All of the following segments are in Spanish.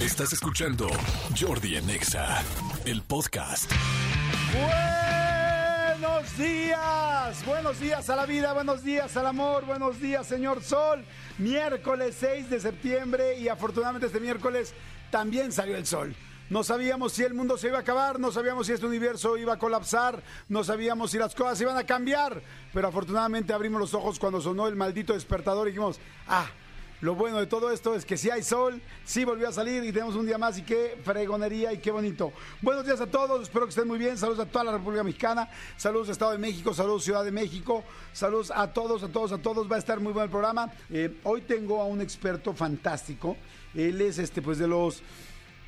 Estás escuchando Jordi Anexa, el podcast. Buenos días, buenos días a la vida, buenos días al amor, buenos días señor Sol. Miércoles 6 de septiembre y afortunadamente este miércoles también salió el sol. No sabíamos si el mundo se iba a acabar, no sabíamos si este universo iba a colapsar, no sabíamos si las cosas iban a cambiar, pero afortunadamente abrimos los ojos cuando sonó el maldito despertador y dijimos, ah, lo bueno de todo esto es que si hay sol, sí volvió a salir y tenemos un día más y qué fregonería y qué bonito. Buenos días a todos, espero que estén muy bien. Saludos a toda la República Mexicana, saludos Estado de México, saludos Ciudad de México, saludos a todos, a todos, a todos. Va a estar muy bueno el programa. Eh, hoy tengo a un experto fantástico. Él es este, pues de los.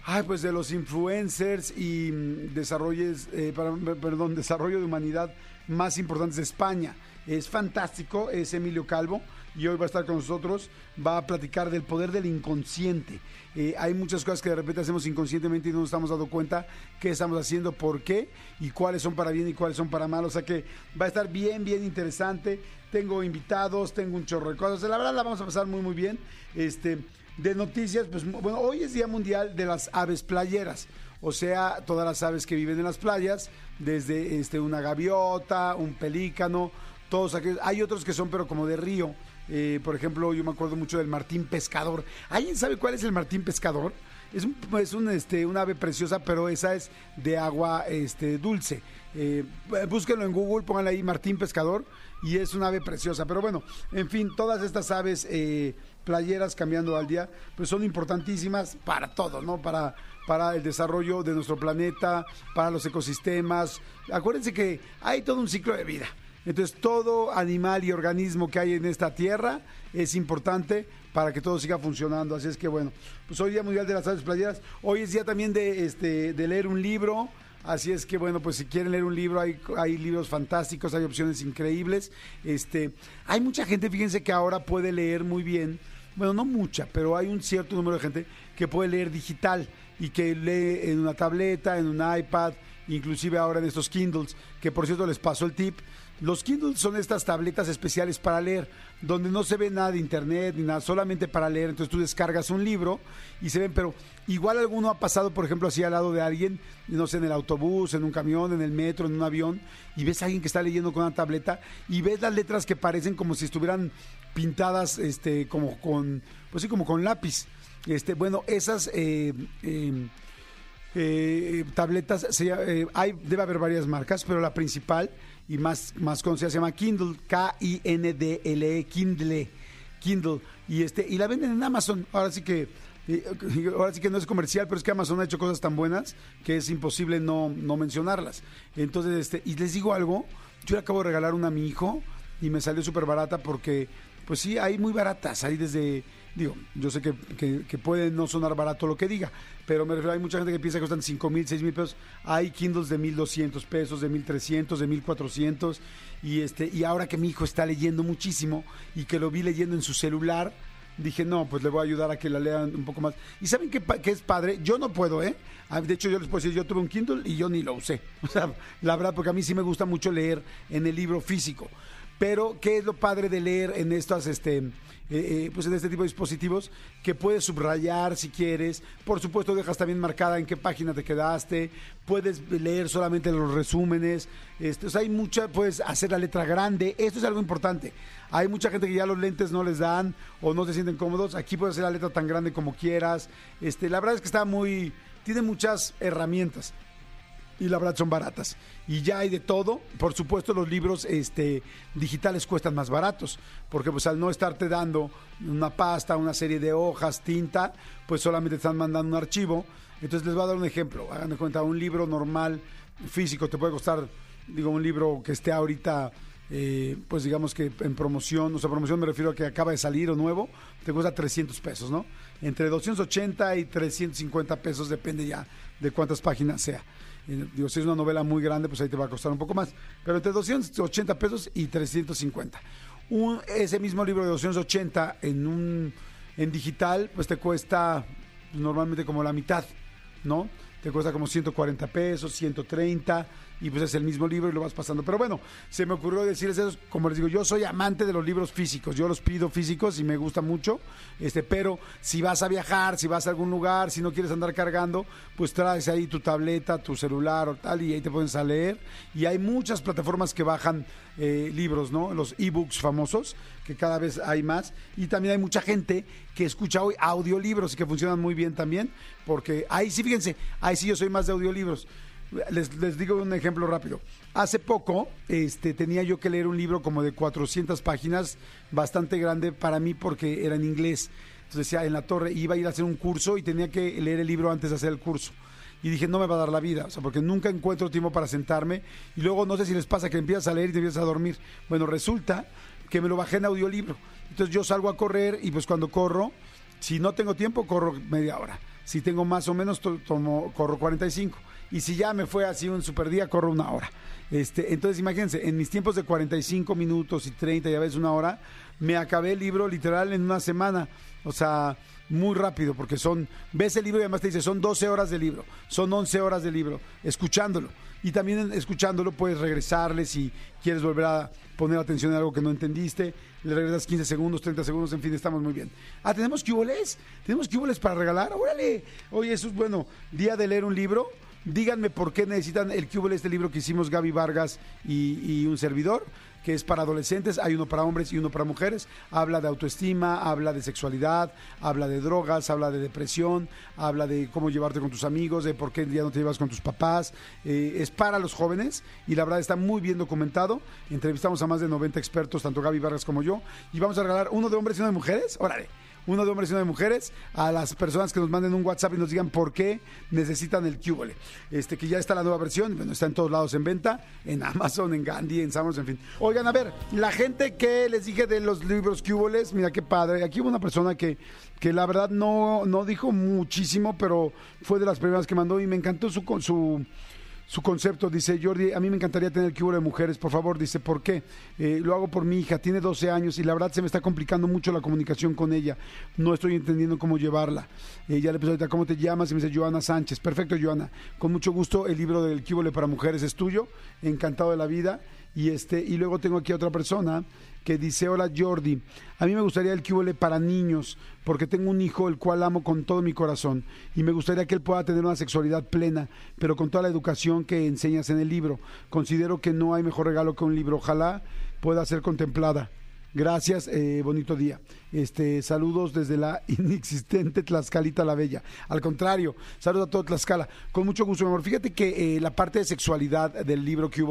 Ay, pues de los influencers y mm, desarrollos, eh, perdón, desarrollo de humanidad más importantes de España. Es fantástico, es Emilio Calvo y hoy va a estar con nosotros, va a platicar del poder del inconsciente. Eh, hay muchas cosas que de repente hacemos inconscientemente y no nos estamos dando cuenta qué estamos haciendo, por qué y cuáles son para bien y cuáles son para mal. O sea que va a estar bien, bien interesante. Tengo invitados, tengo un chorro de cosas. La verdad la vamos a pasar muy, muy bien. Este, de noticias, pues bueno, hoy es Día Mundial de las Aves Playeras. O sea, todas las aves que viven en las playas, desde este, una gaviota, un pelícano, todos aquellos. Hay otros que son, pero como de río. Eh, por ejemplo, yo me acuerdo mucho del martín pescador. ¿Alguien sabe cuál es el martín pescador? Es un, es un, este, una ave preciosa, pero esa es de agua este, dulce. Eh, búsquenlo en Google, pónganle ahí Martín Pescador y es una ave preciosa. Pero bueno, en fin, todas estas aves eh, playeras cambiando al día, pues son importantísimas para todo, ¿no? Para, para el desarrollo de nuestro planeta, para los ecosistemas. Acuérdense que hay todo un ciclo de vida. Entonces, todo animal y organismo que hay en esta tierra es importante para que todo siga funcionando. Así es que, bueno, pues hoy Día Mundial de las Aves Playeras. Hoy es día también de, este, de leer un libro. Así es que, bueno, pues si quieren leer un libro, hay, hay libros fantásticos, hay opciones increíbles. Este, hay mucha gente, fíjense que ahora puede leer muy bien. Bueno, no mucha, pero hay un cierto número de gente que puede leer digital y que lee en una tableta, en un iPad, inclusive ahora en estos Kindles, que por cierto les paso el tip. Los Kindles son estas tabletas especiales para leer, donde no se ve nada de internet ni nada, solamente para leer. Entonces tú descargas un libro y se ven, pero igual alguno ha pasado, por ejemplo, así al lado de alguien, no sé, en el autobús, en un camión, en el metro, en un avión, y ves a alguien que está leyendo con una tableta y ves las letras que parecen como si estuvieran pintadas, este, como con, pues sí, como con lápiz. Este, bueno, esas eh, eh, eh, tabletas, eh, hay, debe haber varias marcas, pero la principal y más, más conocida se llama Kindle, K-I-N-D-L-E, Kindle, Kindle, y este, y la venden en Amazon. Ahora sí que, ahora sí que no es comercial, pero es que Amazon ha hecho cosas tan buenas que es imposible no, no mencionarlas. Entonces, este, y les digo algo, yo le acabo de regalar una a mi hijo y me salió súper barata porque, pues sí, hay muy baratas, hay desde, digo, yo sé que, que, que puede no sonar barato lo que diga, pero me refiero, hay mucha gente que piensa que cuestan 5 mil, 6 mil pesos, hay Kindles de 1200 pesos, de 1300, de 1400, y, este, y ahora que mi hijo está leyendo muchísimo y que lo vi leyendo en su celular, dije, no, pues le voy a ayudar a que la lean un poco más. ¿Y saben qué, qué es padre? Yo no puedo, ¿eh? Ah, De hecho, yo les puedo decir, yo tuve un Kindle y yo ni lo usé. O sea, la verdad, porque a mí sí me gusta mucho leer en el libro físico. Pero, ¿qué es lo padre de leer en estas, este, eh, eh, pues en este tipo de dispositivos? Que puedes subrayar si quieres. Por supuesto, dejas también marcada en qué página te quedaste. Puedes leer solamente los resúmenes. Este, hay mucha, puedes hacer la letra grande. Esto es algo importante. Hay mucha gente que ya los lentes no les dan o no se sienten cómodos. Aquí puedes hacer la letra tan grande como quieras. Este, la verdad es que está muy, tiene muchas herramientas y la verdad son baratas. Y ya hay de todo. Por supuesto, los libros este, digitales cuestan más baratos, porque pues al no estarte dando una pasta, una serie de hojas, tinta, pues solamente están mandando un archivo. Entonces les voy a dar un ejemplo. Hagan de cuenta, un libro normal, físico, te puede costar, digo, un libro que esté ahorita, eh, pues digamos que en promoción, o sea, promoción me refiero a que acaba de salir o nuevo, te cuesta 300 pesos, ¿no? Entre 280 y 350 pesos, depende ya de cuántas páginas sea. Digo, si es una novela muy grande, pues ahí te va a costar un poco más. Pero entre 280 pesos y 350. Un, ese mismo libro de 280 en un en digital, pues te cuesta normalmente como la mitad, ¿no? Te cuesta como 140 pesos, 130 y pues es el mismo libro y lo vas pasando. Pero bueno, se me ocurrió decirles eso, como les digo, yo soy amante de los libros físicos, yo los pido físicos y me gusta mucho, este, pero si vas a viajar, si vas a algún lugar, si no quieres andar cargando, pues traes ahí tu tableta, tu celular o tal y ahí te pones a leer y hay muchas plataformas que bajan eh, libros, ¿no? Los ebooks famosos, que cada vez hay más y también hay mucha gente que escucha hoy audiolibros y que funcionan muy bien también, porque ahí sí, fíjense, ahí sí yo soy más de audiolibros. Les, les, digo un ejemplo rápido. Hace poco este, tenía yo que leer un libro como de 400 páginas, bastante grande para mí porque era en inglés. Entonces decía, en la torre iba a ir a hacer un curso y tenía que leer el libro antes de hacer el curso. Y dije, no me va a dar la vida, o sea, porque nunca encuentro tiempo para sentarme. Y luego no sé si les pasa que empiezas a leer y te empiezas a dormir. Bueno, resulta que me lo bajé en audiolibro. Entonces yo salgo a correr y pues cuando corro, si no tengo tiempo, corro media hora. Si tengo más o menos, tomo, corro 45 y si ya me fue así un super día, corro una hora. Este, entonces imagínense, en mis tiempos de 45 minutos y 30 y a veces una hora, me acabé el libro literal en una semana. O sea, muy rápido, porque son, ves el libro y además te dice, son 12 horas de libro, son 11 horas de libro, escuchándolo. Y también escuchándolo puedes regresarle si quieres volver a poner atención en algo que no entendiste, le regresas 15 segundos, 30 segundos, en fin, estamos muy bien. Ah, ¿tenemos cuboles? ¿Tenemos cuboles para regalar? Órale. Oye, eso es bueno, día de leer un libro Díganme por qué necesitan el de este libro que hicimos Gaby Vargas y, un servidor que es para adolescentes, hay uno para hombres y uno para mujeres. Habla de autoestima, habla de sexualidad, habla de drogas, habla de depresión, habla de cómo llevarte con tus amigos, de por qué día no te llevas con tus papás. Eh, es para los jóvenes y la verdad está muy bien documentado. Entrevistamos a más de 90 expertos, tanto Gaby Vargas como yo, y vamos a regalar uno de hombres y uno de mujeres. Órale uno de hombres y de mujeres, a las personas que nos manden un WhatsApp y nos digan por qué necesitan el Cubole. Este, que ya está la nueva versión, bueno, está en todos lados en venta, en Amazon, en Gandhi, en Samos, en fin. Oigan, a ver, la gente que les dije de los libros Cuboles, mira qué padre. Aquí hubo una persona que, que la verdad no, no dijo muchísimo, pero fue de las primeras que mandó y me encantó su, su su concepto. Dice Jordi, a mí me encantaría tener que de mujeres, por favor. Dice, ¿por qué? Eh, lo hago por mi hija, tiene 12 años y la verdad se me está complicando mucho la comunicación con ella. No estoy entendiendo cómo llevarla. Ella ya le pregunto ahorita, ¿cómo te llamas? Y me dice, Joana Sánchez. Perfecto, Joana. Con mucho gusto, el libro del Cúbole para mujeres es tuyo. Encantado de la vida. Y, este, y luego tengo aquí a otra persona que dice, hola Jordi, a mí me gustaría el QL para niños, porque tengo un hijo el cual amo con todo mi corazón y me gustaría que él pueda tener una sexualidad plena, pero con toda la educación que enseñas en el libro. Considero que no hay mejor regalo que un libro, ojalá pueda ser contemplada. Gracias, eh, bonito día. Este, saludos desde la inexistente Tlaxcalita la Bella. Al contrario, saludos a todo Tlaxcala. Con mucho gusto, mi amor. Fíjate que eh, la parte de sexualidad del libro que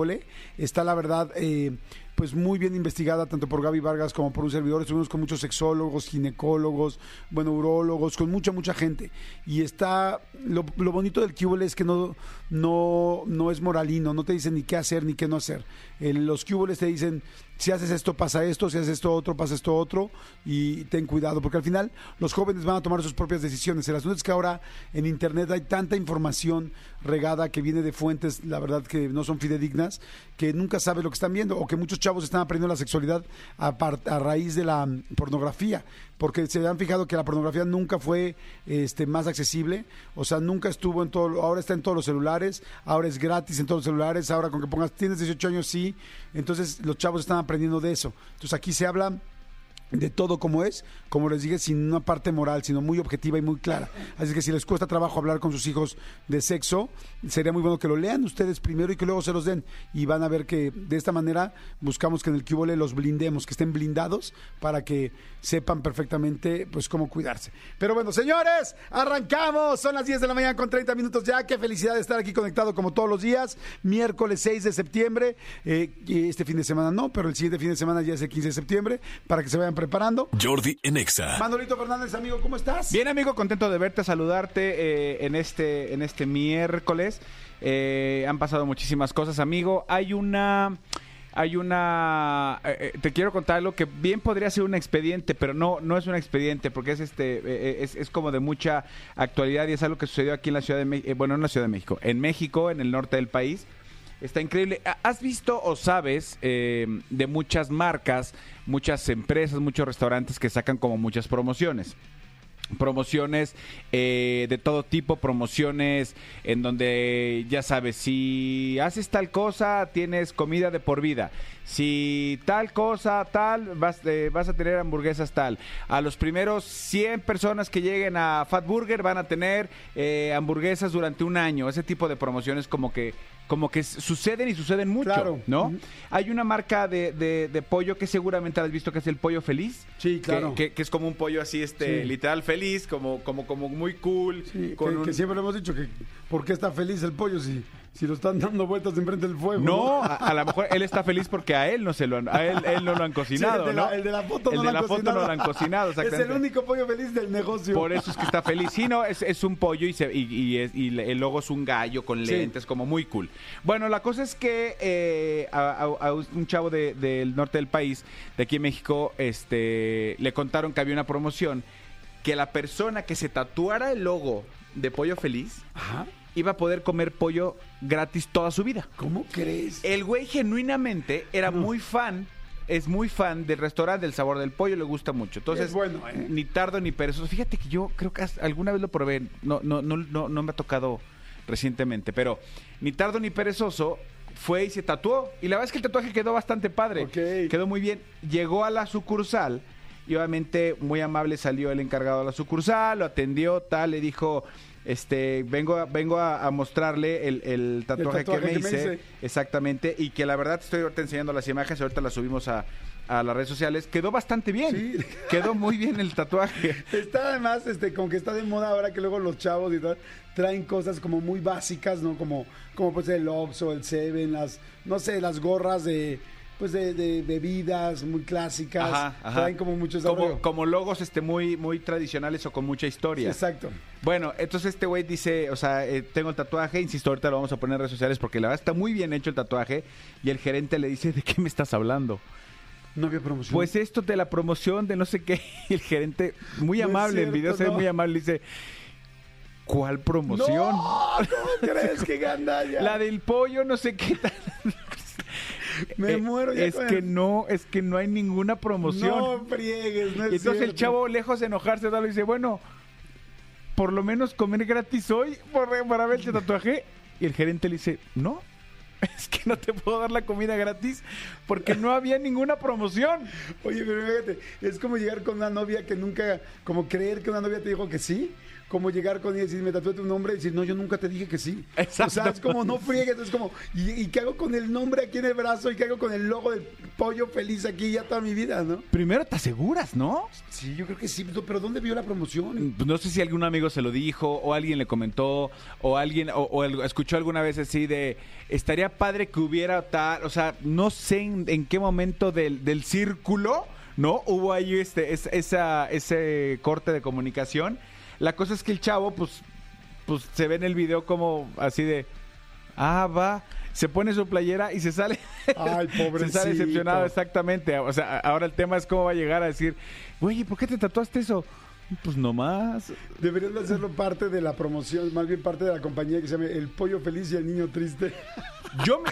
está, la verdad, eh, pues muy bien investigada tanto por Gaby Vargas como por un servidor. Estuvimos con muchos sexólogos, ginecólogos, bueno, urólogos, con mucha, mucha gente. Y está, lo, bonito del Cúbole es que no, no, no es moralino, no te dicen ni qué hacer ni qué no hacer. En los Cúboles te dicen, si haces esto pasa esto, si haces esto otro pasa esto otro, y ten cuidado, porque al final los jóvenes van a tomar sus propias decisiones. El asunto es que ahora en Internet hay tanta información regada que viene de fuentes, la verdad que no son fidedignas, que nunca sabes lo que están viendo, o que muchos chavos están aprendiendo la sexualidad a, a raíz de la pornografía porque se han fijado que la pornografía nunca fue este, más accesible, o sea, nunca estuvo en todo, ahora está en todos los celulares, ahora es gratis en todos los celulares, ahora con que pongas, tienes 18 años, sí, entonces los chavos están aprendiendo de eso. Entonces aquí se habla de todo como es, como les dije, sin una parte moral, sino muy objetiva y muy clara. Así que si les cuesta trabajo hablar con sus hijos de sexo, sería muy bueno que lo lean ustedes primero y que luego se los den. Y van a ver que de esta manera buscamos que en el Cubole los blindemos, que estén blindados para que sepan perfectamente pues cómo cuidarse. Pero bueno, señores, arrancamos. Son las 10 de la mañana con 30 minutos ya. Qué felicidad de estar aquí conectado como todos los días. Miércoles 6 de septiembre. Eh, este fin de semana no, pero el siguiente fin de semana ya es el 15 de septiembre para que se vayan preparando. Jordi Enexa. Manolito Fernández, amigo, ¿cómo estás? Bien, amigo, contento de verte, saludarte eh, en, este, en este miércoles. Eh, han pasado muchísimas cosas, amigo. Hay una hay una eh, te quiero contar algo que bien podría ser un expediente pero no no es un expediente porque es este es, es, como de mucha actualidad y es algo que sucedió aquí en la ciudad de México bueno en la ciudad de México en México en el norte del país Está increíble. ¿Has visto o sabes eh, de muchas marcas, muchas empresas, muchos restaurantes que sacan como muchas promociones? promociones eh, de todo tipo, promociones en donde ya sabes, si haces tal cosa, tienes comida de por vida. Si tal cosa, tal, vas, eh, vas a tener hamburguesas tal. A los primeros 100 personas que lleguen a Fat Burger van a tener eh, hamburguesas durante un año. Ese tipo de promociones como que como que suceden y suceden mucho, Claro. ¿no? Hay una marca de, de- de pollo que seguramente has visto que es el pollo feliz. Sí, claro. Que, que es como un pollo así, este, Sí. literal feliz, como, como, como muy cool. Sí, con que, un- que siempre hemos dicho que ¿por qué está feliz el pollo si, si lo están dando vueltas enfrente del fuego? No, a, a lo mejor él está feliz porque a él no se lo han, a él, él no lo han Sí, cocinado, el, de ¿no? la, el de la foto El no de lo la han foto cocinado. no lo han cocinado, Es el único pollo feliz del negocio. Por eso es que está feliz. Sí, no, es, es un pollo y, se- y, y es- y el logo es un gallo con lentes, como muy cool. Bueno, la cosa es que eh, a, a- a un chavo de- del norte del país, de aquí en México, este, le contaron que había una promoción que la persona que se tatuara el logo de Pollo Feliz Ajá. iba a poder comer pollo gratis toda su vida. ¿Cómo crees? El güey genuinamente era muy fan, es muy fan del restaurante del sabor del pollo, le gusta mucho. Entonces, Es bueno, ¿eh? ni tardo ni perezoso. Fíjate que yo creo que alguna vez lo probé, no, no, no, no, no me ha tocado recientemente, pero ni tardo ni perezoso fue y se tatuó. Y la verdad es que el tatuaje quedó bastante padre. Ok. Quedó muy bien. Llegó a la sucursal y obviamente muy amable salió el encargado de la sucursal, lo atendió, tal, le dijo, este, vengo a, vengo a, a mostrarle el, el tatuaje, tatuaje que, me que me hice. hice. Exactamente, y que la verdad estoy ahorita enseñando las imágenes, ahorita las subimos a, a las redes sociales. Quedó bastante bien. Sí. Quedó muy bien el tatuaje. Está además, este, como que está de moda ahora que luego los chavos y tal traen cosas como muy básicas, ¿no? Como, como pues el Oxxo, el Seven, las, no sé, las gorras de, pues de, de bebidas muy clásicas. Ajá, ajá. Traen como mucho desarrollo. como, como logos este muy, muy tradicionales o con mucha historia. Exacto. Bueno, entonces este güey dice, o sea, eh, tengo el tatuaje, insisto, ahorita lo vamos a poner en redes sociales porque la verdad está muy bien hecho el tatuaje y el gerente le dice, ¿de qué me estás hablando? No había promoción. Pues esto de la promoción de no sé qué. El gerente, muy No amable, en video se ve muy amable, dice, ¿cuál promoción? ¡No! ¿Cómo crees que gandalla? La del pollo, no sé qué tal. Me Eh, muero ya Es con que no, es que no hay ninguna promoción. No friegues, no es y entonces el chavo, lejos de enojarse, tal, dice, bueno, por lo menos comer gratis hoy por, para ver el tatuaje. Y el gerente le dice, no, es que no te puedo dar la comida gratis porque no había ninguna promoción. Oye, pero fíjate, es como llegar con una novia que nunca, como creer que una novia te dijo que sí, como llegar con ella y decir, me tatué tu nombre y decir, no, yo nunca te dije que sí. Exacto. O sea, es como, no friegues, es como, ¿y, y qué hago con el nombre aquí en el brazo? ¿Y qué hago con el logo del pollo feliz aquí ya toda mi vida, no? Primero te aseguras, ¿no? Sí, yo creo que sí, pero ¿dónde vio la promoción? Pues no sé si algún amigo se lo dijo o alguien le comentó o alguien o, escuchó alguna vez así de estaría padre que hubiera tal, o sea, no sé en, en qué momento del, del círculo, ¿no? Hubo ahí este es- esa ese corte de comunicación. La cosa es que el chavo pues pues se ve en el video como así de ah, va, se pone su playera y se sale Ay, se pobrecito. sale decepcionado, exactamente. O sea, ahora el tema es cómo va a llegar a decir, oye, ¿por qué te tatuaste eso? Pues nomás. Deberían de hacerlo parte de la promoción, más bien parte de la compañía que se llama El Pollo Feliz y el Niño Triste. Yo me...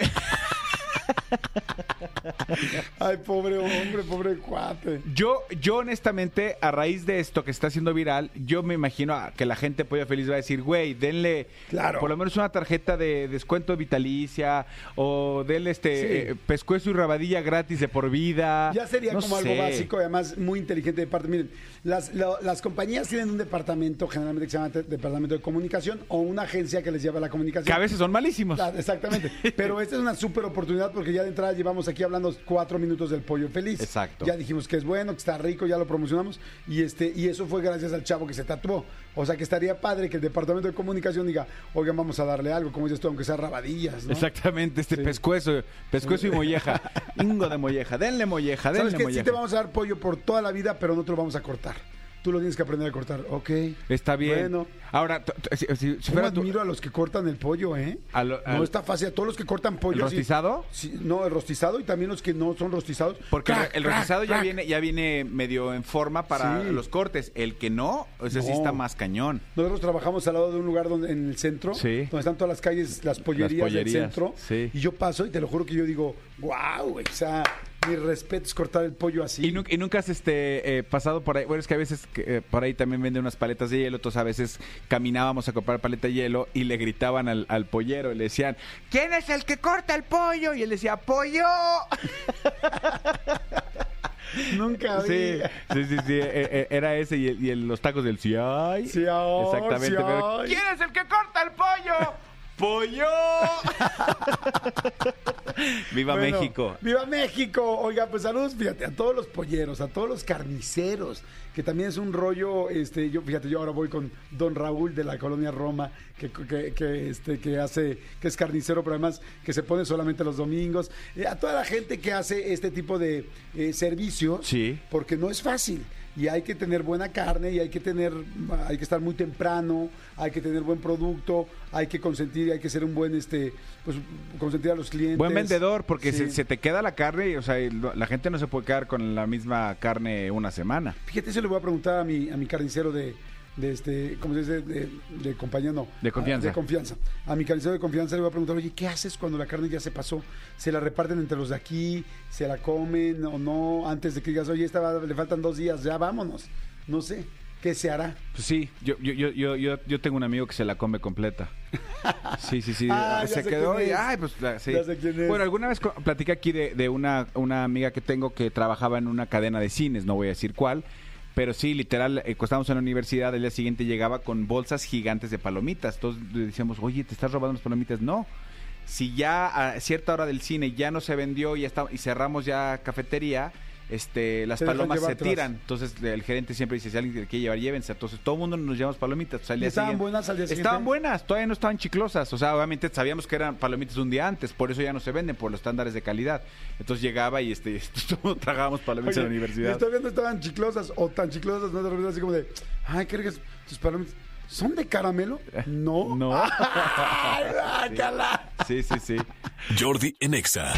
Ay, pobre hombre, pobre cuate. Yo, yo honestamente, a raíz de esto que está haciendo viral, yo me imagino a- que la gente Pollo Feliz va a decir, güey, denle Claro. por lo menos una tarjeta de descuento vitalicia o denle este Sí. eh, pescuezo y rabadilla gratis de por vida. Ya sería No como algo básico y además muy inteligente de parte. Miren, las, la- las compañías tienen un departamento generalmente que se llama te- Departamento de Comunicación o una agencia que les lleva la comunicación. Que a veces son malísimos. Exactamente. Pero esta es una súper oportunidad porque ya de entrada llevamos aquí hablando cuatro minutos del pollo feliz. Exacto. Ya dijimos que es bueno, que está rico, ya lo promocionamos. Y este, y eso fue gracias al chavo que se tatuó. O sea que estaría padre que el departamento de comunicación diga, oigan, vamos a darle algo, como dices tú, aunque sea rabadillas, ¿no? Exactamente, este Sí. pescuezo, pescuezo y molleja. Ingo de molleja, denle molleja, denle ¿Sabes qué? Sí molleja. te vamos a dar pollo por toda la vida, pero no te lo vamos a cortar. Tú lo tienes que aprender a cortar. Ok. Está bien. Bueno. Ahora, si, si- si ¿Cómo fuera tú- admiro a los que cortan el pollo, eh? A lo- no está fácil. A todos los que cortan pollo. ¿El rostizado? Sí, no, el rostizado y también los que no son rostizados. Porque el- rostizado ya viene, ya viene medio en forma para Sí. los cortes. El que no, ese sí No. está más cañón. Nosotros trabajamos al lado de un lugar donde, en el centro, Sí. donde están todas las calles, las pollerías, pollerías, del centro. sí. Y yo paso y te lo juro que yo digo, wow, o sea, Mi respeto es cortar el pollo así. ¿Y, nu- y nunca has este, eh, pasado por ahí? Bueno, es que a veces eh, por ahí también venden unas paletas de hielo, entonces a veces caminábamos a comprar paleta de hielo y le gritaban al, al pollero y le decían, ¿quién es el que corta el pollo? Y él decía, ¡pollo! Nunca vi. Sí, sí, sí, sí, eh, eh, era ese y, el- y el- los tacos del CIAI. Sí, Exactamente. sí, pero. ¿Quién es el que corta el pollo? ¡Pollo! ¡Viva Bueno, México! ¡Viva México! Oiga, pues saludos, fíjate, a todos los polleros, a todos los carniceros, que también es un rollo, este, yo, fíjate, yo ahora voy con Don Raúl de la colonia Roma, que, que, que, este, que hace, que es carnicero, pero además que se pone solamente los domingos. Eh, a toda la gente que hace este tipo de eh, servicios, Sí. porque no es fácil. Y hay que tener buena carne y hay que tener, hay que estar muy temprano, hay que tener buen producto, hay que consentir hay que ser un buen, este, pues, consentir a los clientes. Buen vendedor, porque Sí. se, se te queda la carne y, o sea, la gente no se puede quedar con la misma carne una semana. Fíjate, eso le voy a preguntar a mi, a mi carnicero de, de este, ¿cómo se dice? De, de compañía, no. De confianza. Ah, De confianza. A mi carnicero de confianza le voy a preguntar, oye, ¿qué haces cuando la carne ya se pasó? ¿Se la reparten entre los de aquí? ¿Se la comen o no? Antes de que digas, oye, esta va- le faltan dos días, ya vámonos. No sé, ¿qué se hará? Pues sí, yo, yo, yo, yo, yo, tengo un amigo que se la come completa. Sí, sí, sí. Ah, se quedó y, ay, pues sí. Ya sé quién es. Bueno, alguna vez platiqué aquí de, de una, una amiga que tengo que trabajaba en una cadena de cines, no voy a decir cuál, pero sí, literal, eh, estábamos en la universidad, el día siguiente llegaba con bolsas gigantes de palomitas. Todos decíamos, oye, ¿te estás robando las palomitas? No. Si ya a cierta hora del cine ya no se vendió y, está, y cerramos ya cafetería, este, las palomas se atrás. tiran. Entonces el gerente siempre dice, si alguien quiere llevar, llévense. Entonces todo el mundo nos llevamos palomitas. O sea, al ¿Y día estaban siguiente- buenas al día siguiente? Estaban buenas, todavía no estaban chiclosas. O sea, obviamente sabíamos que eran palomitas un día antes, por eso ya no se venden, por los estándares de calidad. Entonces llegaba y este, todos tragábamos palomitas en la Oye, universidad. Estoy viendo estaban chiclosas o tan chiclosas, no de así como de, ay, ¿qué crees? Tus palomitas, ¿son de caramelo? No. No. Ay, guácala. Sí, sí, sí. Jordi en Exa.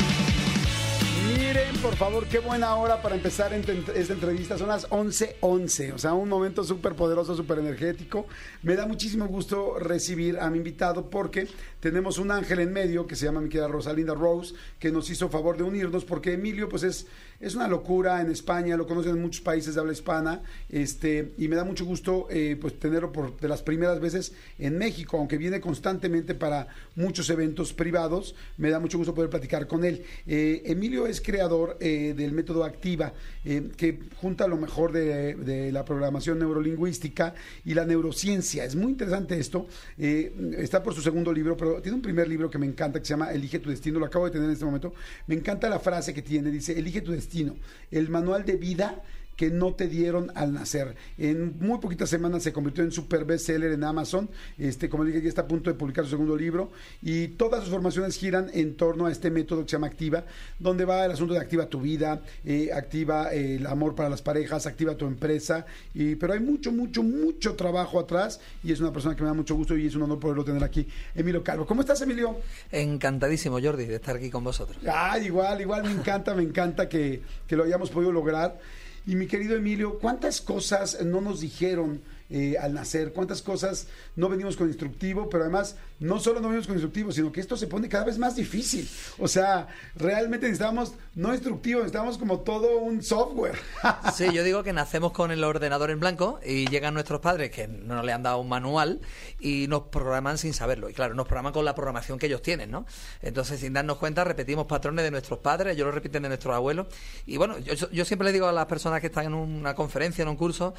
Miren, por favor, qué buena hora para empezar esta entrevista. Son las 11:11, o sea, un momento súper poderoso, súper energético. Me da muchísimo gusto recibir a mi invitado porque tenemos un ángel en medio que se llama mi querida Rosalinda Rose, que nos hizo favor de unirnos porque Emilio, pues es, es una locura en España, lo conocen en muchos países de habla hispana, este, y me da mucho gusto eh, pues tenerlo por de las primeras veces en México, aunque viene constantemente para muchos eventos privados, me da mucho gusto poder platicar con él. Eh, Emilio es creador eh, del método Activa, que junta lo mejor de, de la programación neurolingüística y la neurociencia. Es muy interesante esto. Está por su segundo libro, pero tiene un primer libro que me encanta, que se llama Elige tu destino. Lo acabo de tener en este momento. Me encanta la frase que tiene. Dice, elige tu destino. El manual de vida que no te dieron al nacer. En muy poquitas semanas se convirtió en super bestseller en Amazon. Este, como dije, ya está a punto de publicar su segundo libro. Y todas sus formaciones giran en torno a este método que se llama Activa, donde va el asunto de activa tu vida, eh, activa eh, el amor para las parejas, activa tu empresa. Y, pero hay mucho, mucho, mucho trabajo atrás. Y es una persona que me da mucho gusto y es un honor poderlo tener aquí. Emilio Calvo. ¿Cómo estás, Emilio? Encantadísimo, Jordi, de estar aquí con vosotros. Ah, igual, igual, me encanta, me encanta que, que lo hayamos podido lograr. Y mi querido Emilio, ¿cuántas cosas no nos dijeron eh, al nacer? ¿Cuántas cosas no venimos con instructivo? Pero además, no solo no venimos con instructivo, sino que esto se pone cada vez más difícil. O sea, realmente necesitamos, no instructivo, necesitamos como todo un software. Sí, yo digo que nacemos con el ordenador en blanco y llegan nuestros padres que no le han dado un manual y nos programan sin saberlo. Y claro, nos programan con la programación que ellos tienen, ¿no? Entonces, sin darnos cuenta, repetimos patrones de nuestros padres, ellos lo repiten de nuestros abuelos. Y bueno, yo, yo siempre le digo a las personas que están en una conferencia, en un curso,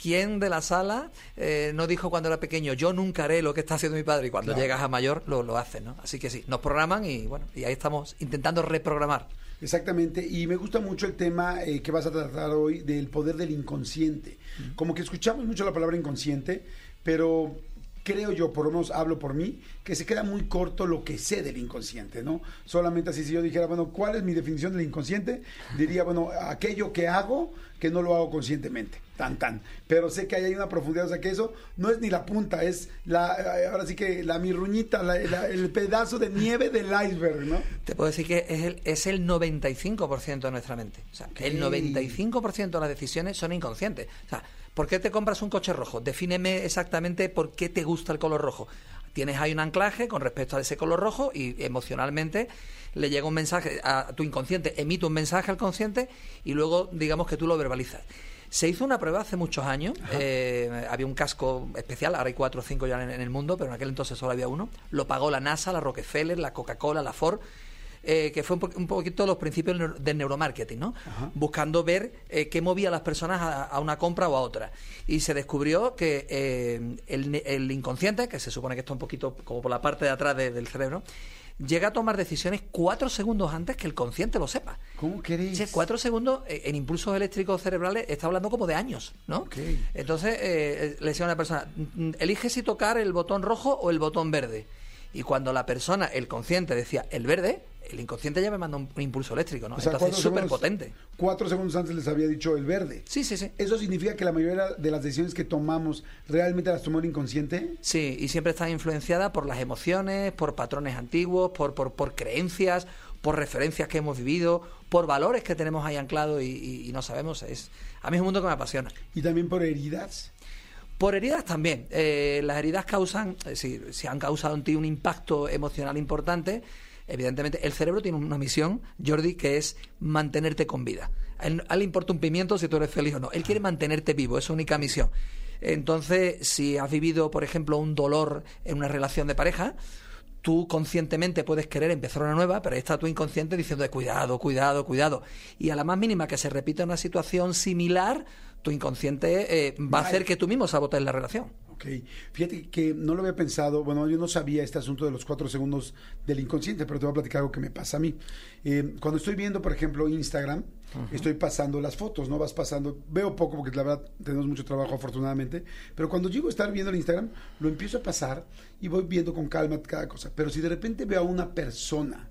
¿quién de la sala eh, no dijo cuando era pequeño, yo nunca haré lo que está haciendo mi padre? Y cuando Claro. llegas a mayor, lo, lo haces, ¿no? Así que sí, nos programan y bueno, y ahí estamos intentando reprogramar. Exactamente, y me gusta mucho el tema eh, que vas a tratar hoy del poder del inconsciente. Como que escuchamos mucho la palabra inconsciente, pero creo yo, por lo menos hablo por mí, que se queda muy corto lo que sé del inconsciente, ¿no? Solamente así, si yo dijera, bueno, ¿cuál es mi definición del inconsciente? Diría, bueno, aquello que hago que no lo hago conscientemente, tan tan. Pero sé que ahí hay una profundidad, o sea que eso no es ni la punta, es la, eh, ahora sí que la mirruñita, la- la- el pedazo de nieve del iceberg, ¿no? Te puedo decir que es el, es el 95% de nuestra mente. O sea, el 95% de las decisiones son inconscientes. O sea, ¿por qué te compras un coche rojo? Defíneme exactamente por qué te gusta el color rojo. Tienes ahí un anclaje con respecto a ese color rojo y emocionalmente le llega un mensaje a tu inconsciente, emite un mensaje al consciente y luego digamos que tú lo verbalizas. Se hizo una prueba hace muchos años, eh, había un casco especial, ahora hay cuatro o cinco ya en, en el mundo, pero en aquel entonces solo había uno. Lo pagó la NASA, la Rockefeller, la Coca-Cola, la Ford. eh, que fue un, po- un poquito los principios del neu- del neuromarketing, ¿no? Buscando ver eh, qué movía a las personas a, a una compra o a otra. Y se descubrió que eh, el, el inconsciente, que se supone que está un poquito como por la parte de atrás de- del cerebro, llega a tomar decisiones cuatro segundos antes que el consciente lo sepa. ¿Cómo queréis? Cuatro segundos eh, en impulsos eléctricos cerebrales está hablando como de años, ¿no? Entonces eh, le decía a una persona, "Mm, elige si tocar el botón rojo o el botón verde. Y cuando la persona, el consciente, decía el verde, el inconsciente ya me manda un, un impulso eléctrico, ¿no? O sea, Entonces cuatro es súper segundos- potente. Cuatro segundos antes les había dicho el verde. Sí, sí, sí. ¿Eso significa que la mayoría de las decisiones que tomamos realmente las tomó el inconsciente? Sí, y siempre está influenciada por las emociones, por patrones antiguos, por, por, por creencias, por referencias que hemos vivido, por valores que tenemos ahí anclados y, y- y no sabemos. Es, a mí es un mundo que me apasiona. Y también por heridas. Por heridas también. Eh, las heridas causan, eh, si, si han causado en ti un impacto emocional importante, evidentemente el cerebro tiene una misión, Jordi, que es mantenerte con vida. A él, a él le importa un pimiento si tú eres feliz o no. Él quiere mantenerte vivo, es su única misión. Entonces, si has vivido, por ejemplo, un dolor en una relación de pareja, tú conscientemente puedes querer empezar una nueva, pero ahí está tu inconsciente diciendo cuidado, cuidado, cuidado. Y a la más mínima que se repita una situación similar, tu inconsciente eh, va a hacer que tú mismo sabotees la relación. Ok. Fíjate que no lo había pensado, bueno, yo no sabía este asunto de los cuatro segundos del inconsciente, pero te voy a platicar algo que me pasa a mí. Eh, cuando estoy viendo, por ejemplo, Instagram, estoy pasando las fotos, ¿no? Vas pasando, veo poco porque la verdad tenemos mucho trabajo afortunadamente, pero cuando llego a estar viendo el Instagram, lo empiezo a pasar y voy viendo con calma cada cosa. Pero si de repente veo a una persona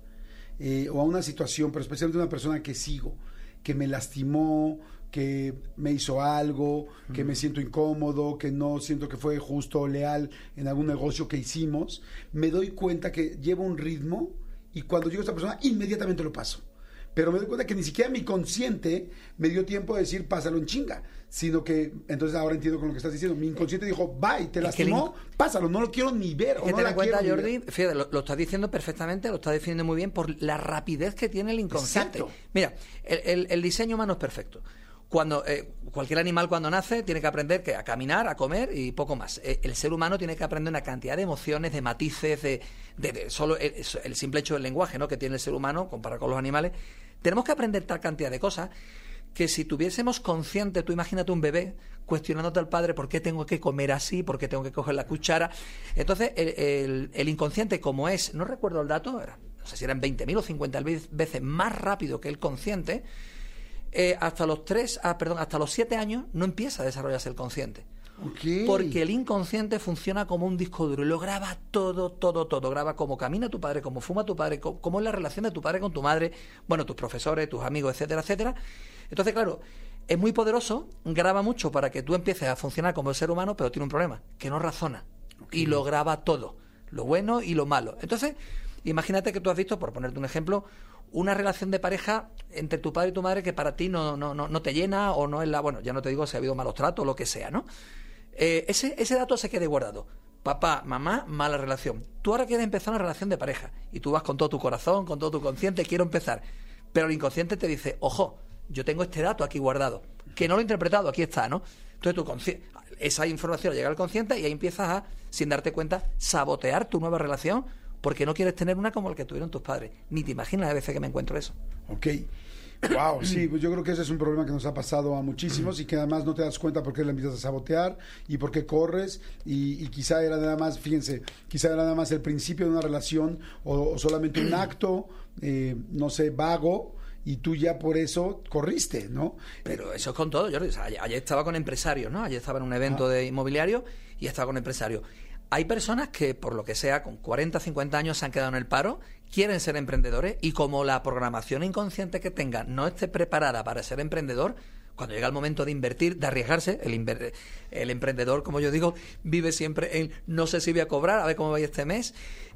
eh, o a una situación, pero especialmente una persona que sigo, que me lastimó, que me hizo algo, que me siento incómodo, que no siento que fue justo o leal en algún negocio que hicimos, me doy cuenta que lleva un ritmo y cuando llego a esta persona inmediatamente lo paso. Pero me doy cuenta que ni siquiera mi consciente me dio tiempo de decir pásalo en chinga, sino que entonces ahora entiendo con lo que estás diciendo. Mi inconsciente dijo, bye, te Es que el lastimó, pásalo, no lo quiero ni ver. Es o que no ten la en cuenta, quiero Jordi, ver". fíjate, lo, lo estás diciendo perfectamente, lo estás definiendo muy bien por la rapidez que tiene el inconsciente. Exacto. Mira, el, el- el diseño humano es perfecto. Cuando eh, cualquier animal cuando nace tiene que aprender que a caminar, a comer y poco más. Eh, El ser humano tiene que aprender una cantidad de emociones, de matices, de, de- solo el, simple hecho del lenguaje, ¿no? Que tiene el ser humano comparado con los animales. Tenemos que aprender tal cantidad de cosas que si tuviésemos consciente, tú imagínate un bebé cuestionándote al padre por qué tengo que comer así, por qué tengo que coger la cuchara. Entonces, el inconsciente, como es, no recuerdo el dato, era- no sé si eran 20.000 o 50.000 veces más rápido que el consciente, eh, hasta los tres, ah, perdón, hasta los siete años no empieza a desarrollarse el consciente. Porque el inconsciente funciona como un disco duro y lo graba todo, todo, todo. Graba cómo camina tu padre, cómo fuma tu padre, cómo, cómo es la relación de tu padre con tu madre, bueno, tus profesores, tus amigos, etcétera, etcétera. Entonces, claro, es muy poderoso, graba mucho para que tú empieces a funcionar como el ser humano, pero tiene un problema, que no razona. Y lo graba todo, lo bueno y lo malo. Entonces, imagínate que tú has visto, por ponerte un ejemplo, una relación de pareja entre tu padre y tu madre que para ti no, no, no, no te llena o no es la, bueno, ya no te digo si ha habido malos tratos o lo que sea, ¿no? Eh, ese, ese dato se quede guardado. Papá, mamá, mala relación. Tú ahora quieres empezar una relación de pareja y tú vas con todo tu corazón, con todo tu consciente, quiero empezar. Pero el inconsciente te dice, ojo, yo tengo este dato aquí guardado, que no lo he interpretado, aquí está, ¿no? Entonces tu esa información llega al consciente y ahí empiezas a, sin darte cuenta, sabotear tu nueva relación porque no quieres tener una como la que tuvieron tus padres. Ni te imaginas las veces que me encuentro eso. Ok. Wow, sí, pues yo creo que ese es un problema que nos ha pasado a muchísimos y que además no te das cuenta por qué le empiezas a sabotear y por qué corres y, y quizá era nada más, fíjense, quizá era nada más el principio de una relación o, o solamente un acto, eh, no sé, vago y tú ya por eso corriste, ¿no? Pero eso es con todo, Jordi. O sea, ayer, ayer estaba con empresarios, ¿no? Ayer estaba en un evento de inmobiliario y estaba con empresarios. Hay personas que, por lo que sea, con 40, 50 años se han quedado en el paro, quieren ser emprendedores y como la programación inconsciente que tengan no esté preparada para ser emprendedor, cuando llega el momento de invertir, de arriesgarse, el, el emprendedor, como yo digo, vive siempre en no sé si voy a cobrar, a ver cómo va este mes,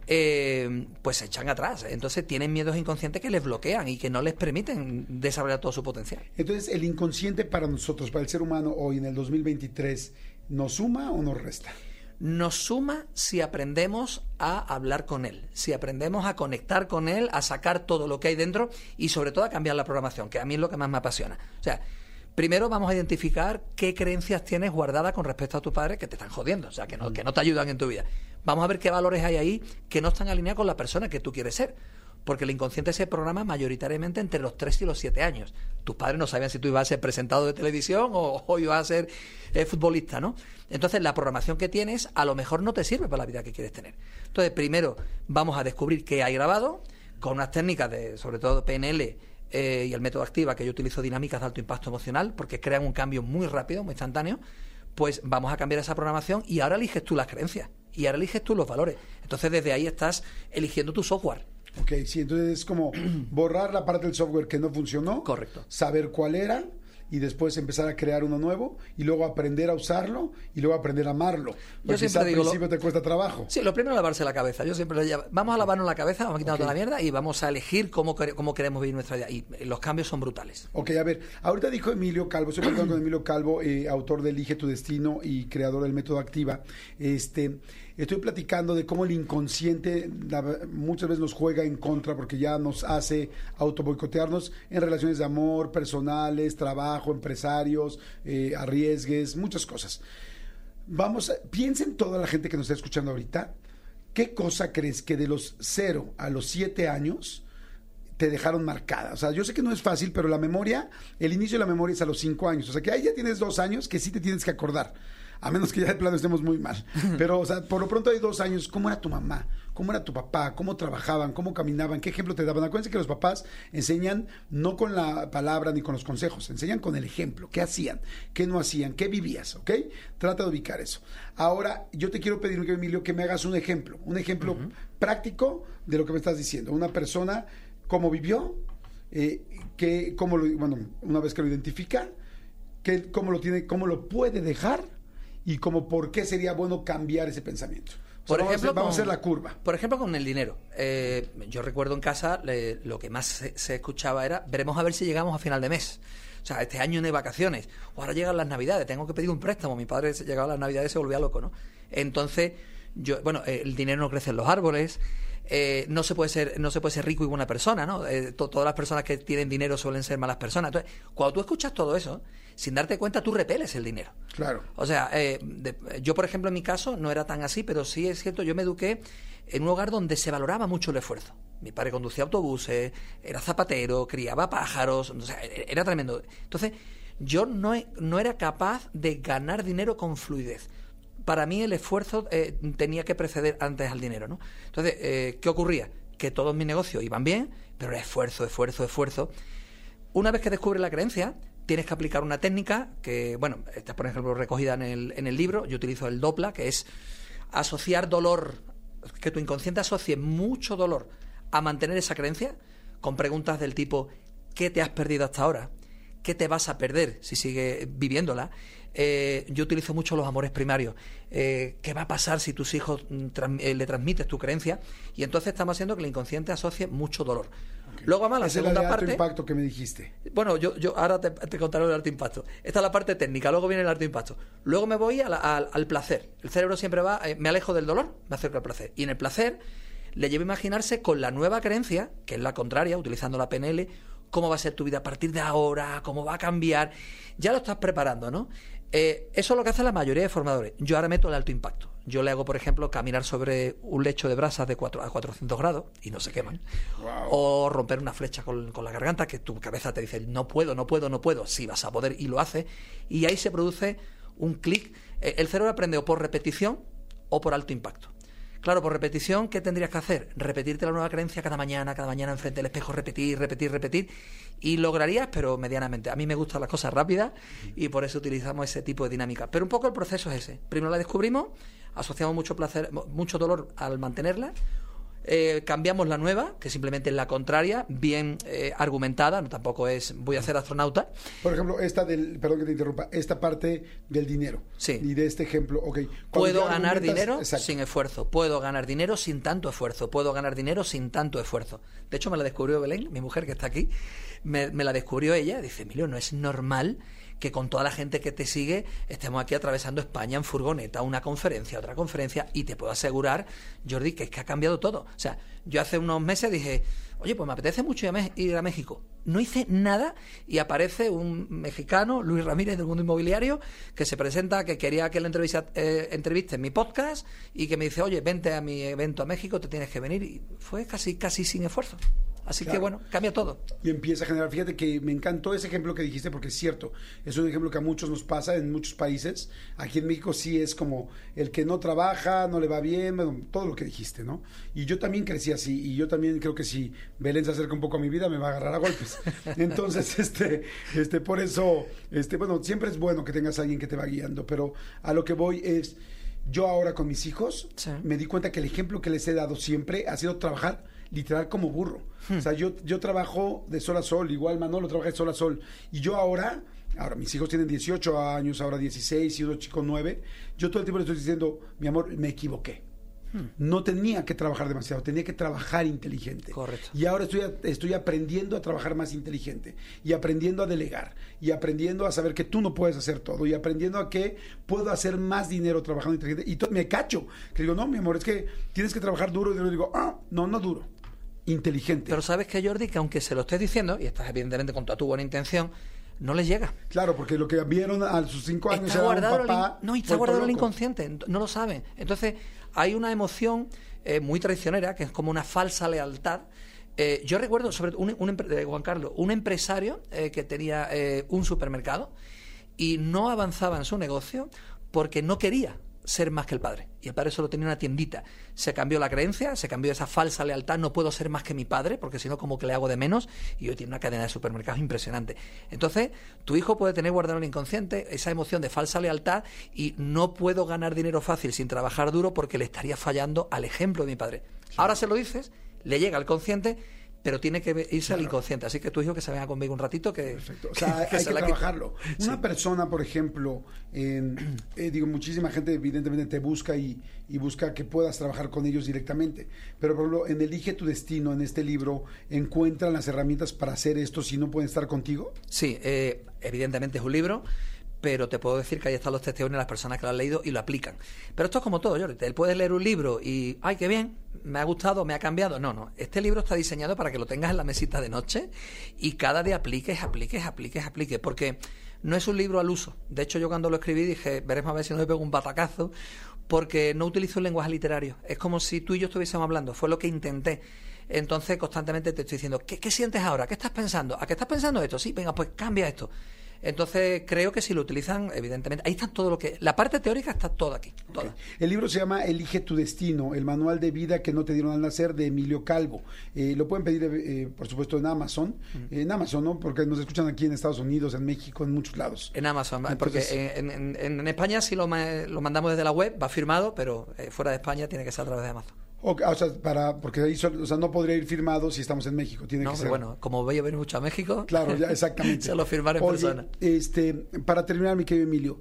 eh, pues se echan atrás. Entonces tienen miedos inconscientes que les bloquean y que no les permiten desarrollar todo su potencial. Entonces, el inconsciente para nosotros, para el ser humano hoy en el 2023, ¿nos suma o nos resta? Nos suma si aprendemos a hablar con él, si aprendemos a conectar con él, a sacar todo lo que hay dentro y sobre todo a cambiar la programación, que a mí es lo que más me apasiona. O sea, primero vamos a identificar qué creencias tienes guardadas con respecto a tu padre que te están jodiendo, o sea, que no, que no te ayudan en tu vida. Vamos a ver qué valores hay ahí que no están alineados con la persona que tú quieres ser. Porque el inconsciente se programa mayoritariamente entre los 3 y los 7 años. Tus padres no sabían si tú ibas a ser presentado de televisión o, o ibas a ser eh, futbolista, ¿no? Entonces, la programación que tienes a lo mejor no te sirve para la vida que quieres tener. Entonces, primero vamos a descubrir qué hay grabado con unas técnicas de, sobre todo PNL eh, y el método activa, que yo utilizo dinámicas de alto impacto emocional, porque crean un cambio muy rápido, muy instantáneo, pues vamos a cambiar esa programación y ahora eliges tú las creencias y ahora eliges tú los valores. Entonces desde ahí estás eligiendo tu software. Ok, sí, entonces es como borrar la parte del software que no funcionó. Correcto. Saber cuál era y después empezar a crear uno nuevo y luego aprender a usarlo y luego aprender a amarlo. Porque siempre quizá al digo lo- principio te cuesta trabajo. Sí, lo primero es lavarse la cabeza. Yo siempre le llamo, vamos a lavarnos la cabeza, vamos a quitarnos toda la mierda y vamos a elegir cómo, cómo queremos vivir nuestra vida. Y eh, los cambios son brutales. Ok, a ver, ahorita dijo Emilio Calvo, estoy platicando con Emilio Calvo, eh, autor de Elige tu Destino y creador del método Activa. Este, estoy platicando de cómo el inconsciente muchas veces nos juega en contra porque ya nos hace autoboicotearnos en relaciones de amor, personales, trabajo, empresarios, eh, arriesgues, muchas cosas. Vamos, a, piensen toda la gente que nos está escuchando ahorita, ¿qué cosa crees que de los 0 a los 7 años te dejaron marcada. O sea, yo sé que no es fácil, pero la memoria, el inicio de la memoria es a los cinco años. O sea, que ahí ya tienes dos años que sí te tienes que acordar. A menos que ya de plano estemos muy mal. Pero, o sea, por lo pronto hay dos años. ¿Cómo era tu mamá? ¿Cómo era tu papá? ¿Cómo trabajaban? ¿Cómo caminaban? ¿Qué ejemplo te daban? Acuérdense que los papás enseñan no con la palabra ni con los consejos, enseñan con el ejemplo. ¿Qué hacían? ¿Qué no hacían? ¿Qué vivías? ¿Ok? Trata de ubicar eso. Ahora, yo te quiero pedir, Emilio, que me hagas un ejemplo. Un ejemplo práctico de lo que me estás diciendo. Una persona cómo vivió, eh, que, cómo lo, bueno, una vez que lo identifica, que, cómo lo tiene, cómo lo puede dejar y cómo por qué sería bueno cambiar ese pensamiento. O sea, Por vamos, ejemplo, a hacer, vamos a con- hacer la curva. Por ejemplo, con el dinero. Eh, yo recuerdo en casa le- lo que más se, se escuchaba era, veremos a ver si llegamos a final de mes. O sea, este año no hay vacaciones. O ahora llegan las navidades, tengo que pedir un préstamo. Mi padre llegaba a las navidades y se volvía loco, ¿no? Entonces, yo, bueno, eh, el dinero no crece en los árboles. eh, no se puede ser no se puede ser rico y buena persona no Eh, to- todas las personas que tienen dinero suelen ser malas personas entonces cuando tú escuchas todo eso sin darte cuenta tú repeles el dinero Claro. o sea, eh, de- yo, por ejemplo, en mi caso no era tan así, pero sí es cierto, yo me eduqué en un hogar donde se valoraba mucho el esfuerzo. Mi padre conducía autobuses, era zapatero, criaba pájaros, o sea, e- era tremendo. Entonces, yo no, no era capaz de ganar dinero con fluidez. Para mí el esfuerzo eh, tenía que preceder antes al dinero, ¿no? Entonces, eh, ¿qué ocurría? Que todos mis negocios iban bien, pero era esfuerzo, esfuerzo, esfuerzo. Una vez que descubres la creencia, tienes que aplicar una técnica que, bueno, está por ejemplo recogida en el, en el libro. Yo utilizo el DOPLA, que es asociar dolor, que tu inconsciente asocie mucho dolor a mantener esa creencia con preguntas del tipo, ¿qué te has perdido hasta ahora? ¿Qué te vas a perder si sigues viviéndola? Eh, yo utilizo mucho los amores primarios. Eh, ¿Qué va a pasar si tus hijos mm, eh, le transmites tu creencia? Y entonces estamos haciendo que el inconsciente asocie mucho dolor. Luego, además, la segunda de alto parte. impacto que me dijiste. Bueno, yo, yo ahora te, te contaré el alto impacto. Esta es la parte técnica, luego viene el alto impacto. Luego me voy a la- al, al placer. El cerebro siempre va, eh, me alejo del dolor, me acerco al placer. Y en el placer le llevo a imaginarse con la nueva creencia, que es la contraria, utilizando la PNL, cómo va a ser tu vida a partir de ahora, cómo va a cambiar. Ya lo estás preparando, ¿no? Eh, eso es lo que hace la mayoría de formadores. Yo ahora meto el alto impacto. Yo le hago, por ejemplo, caminar sobre un lecho de brasas de 4 a 400 grados y no se queman. O romper una flecha con, con la garganta que tu cabeza te dice, no puedo, no puedo, no puedo. Sí, vas a poder y lo hace. Y ahí se produce un clic. Eh, El cerebro aprende o por repetición o por alto impacto. Claro, por repetición, ¿qué tendrías que hacer? Repetirte la nueva creencia cada mañana, cada mañana enfrente del espejo, repetir, repetir, repetir. Y lograrías, pero medianamente. A mí me gustan las cosas rápidas y por eso utilizamos ese tipo de dinámica. Pero un poco el proceso es ese. Primero la descubrimos, asociamos mucho placer, mucho dolor al mantenerla. Eh, cambiamos la nueva, que simplemente es la contraria, bien eh, argumentada, no tampoco es voy a ser astronauta. Por ejemplo, esta del, perdón que te interrumpa, esta parte del dinero. Sí. Y de este ejemplo, ok. Puedo ganar dinero Exacto. sin esfuerzo. Puedo ganar dinero sin tanto esfuerzo. Puedo ganar dinero sin tanto esfuerzo. De hecho, me la descubrió Belén, mi mujer que está aquí. Me, me la descubrió ella. Dice, Emilio, no es normal que con toda la gente que te sigue estemos aquí atravesando España en furgoneta, una conferencia, otra conferencia, y te puedo asegurar, Jordi, que es que ha cambiado todo. O sea, yo hace unos meses dije, oye, pues me apetece mucho ir a, México. No hice nada y aparece un mexicano, Luis Ramírez del mundo inmobiliario, que se presenta, que quería que le eh, entreviste en mi podcast y que me dice, oye, vente a mi evento a México, te tienes que venir. Y fue casi, casi sin esfuerzo. Así que bueno, cambia todo. y empieza a generar. Fíjate que me encantó ese ejemplo que dijiste porque es cierto. Es un ejemplo que a muchos nos pasa en muchos países. Aquí en México sí es como el que no trabaja, no le va bien, bueno, todo lo que dijiste, ¿no? Y yo también crecí así y yo también creo que si Belén se acerca un poco a mi vida me va a agarrar a golpes. Entonces, este, este, por eso, este, bueno, siempre es bueno que tengas a alguien que te va guiando, pero a lo que voy es, yo ahora con mis hijos Sí. me di cuenta que el ejemplo que les he dado siempre ha sido trabajar literal como burro. O sea, yo, yo trabajo de sol a sol, igual Manolo trabaja de sol a sol. Y yo ahora, ahora mis hijos tienen 18 años, ahora 16 y uno chico 9, yo todo el tiempo les estoy diciendo, mi amor, me equivoqué. No tenía que trabajar demasiado, tenía que trabajar inteligente. Correcto. Y ahora estoy, estoy aprendiendo a trabajar más inteligente y aprendiendo a delegar y aprendiendo a saber que tú no puedes hacer todo y aprendiendo a que puedo hacer más dinero trabajando inteligente. Y me cacho, que digo, no, mi amor, es que tienes que trabajar duro y yo digo, ah, no, no duro, inteligente. Pero sabes que Jordi, que aunque se lo estés diciendo, y estás evidentemente con toda tu buena intención, no les llega. claro, porque lo que vieron a sus cinco años Está era un guardado, papá in- no, y está guardado en el inconsciente, ent- no lo saben. Entonces, hay una emoción eh, muy traicionera, que es como una falsa lealtad. Eh, yo recuerdo, sobre un, un eh, Juan Carlos, un empresario eh, que tenía eh, un supermercado y no avanzaba en su negocio porque no quería ser más que el padre. Y el padre solo tenía una tiendita. Se cambió la creencia, se cambió esa falsa lealtad, no puedo ser más que mi padre, porque si no, como que le hago de menos, y hoy tiene una cadena de supermercados impresionante. Entonces, tu hijo puede tener guardado en el inconsciente esa emoción de falsa lealtad y no puedo ganar dinero fácil sin trabajar duro porque le estaría fallando al ejemplo de mi padre. Ahora se lo dices, le llega al consciente, pero tiene que irse al inconsciente. Así que tu hijo que se venga conmigo un ratito, que, Perfecto. O sea, que hay se que trabajarlo. Una persona, por ejemplo, eh, digo, muchísima gente evidentemente te busca y, y busca que puedas trabajar con ellos directamente. Pero, por ejemplo, en Elige tu Destino, en este libro, ¿encuentran las herramientas para hacer esto si no pueden estar contigo? Sí, eh, evidentemente es un libro, pero te puedo decir que ahí están los testimonios de las personas que lo han leído y lo aplican. Pero esto es como todo, Jordi. Él puede leer un libro y, ay, qué bien, me ha gustado, me ha cambiado. No, no. Este libro está diseñado para que lo tengas en la mesita de noche y cada día apliques, apliques, apliques, apliques. Porque no es un libro al uso. De hecho, yo cuando lo escribí dije, veremos a ver si no me pego un batacazo, porque no utilizo el lenguaje literario. Es como si tú y yo estuviésemos hablando. Fue lo que intenté. Entonces, constantemente te estoy diciendo, ¿qué, qué sientes ahora? ¿Qué estás pensando? ¿A qué estás pensando esto? Sí, venga, pues cambia esto. Entonces, creo que si lo utilizan, evidentemente, ahí está todo lo que... La parte teórica está toda aquí, toda. El libro se llama Elige tu Destino, el manual de vida que no te dieron al nacer de Emilio Calvo. Eh, lo pueden pedir, eh, por supuesto, en Amazon. En Amazon, ¿no? Porque nos escuchan aquí en Estados Unidos, en México, en muchos lados. En Amazon, porque Entonces- en, en- en- en España sí lo, lo mandamos desde la web, va firmado, pero eh, fuera de España tiene que ser a través de Amazon. O, o sea, para, porque ahí o sea, no podría ir firmado si estamos en México. Tiene No, que pero ser. bueno, como voy a venir mucho a México, Claro, ya, exactamente. se lo firmaré en Oye, persona. Este, para terminar, mi querido Emilio,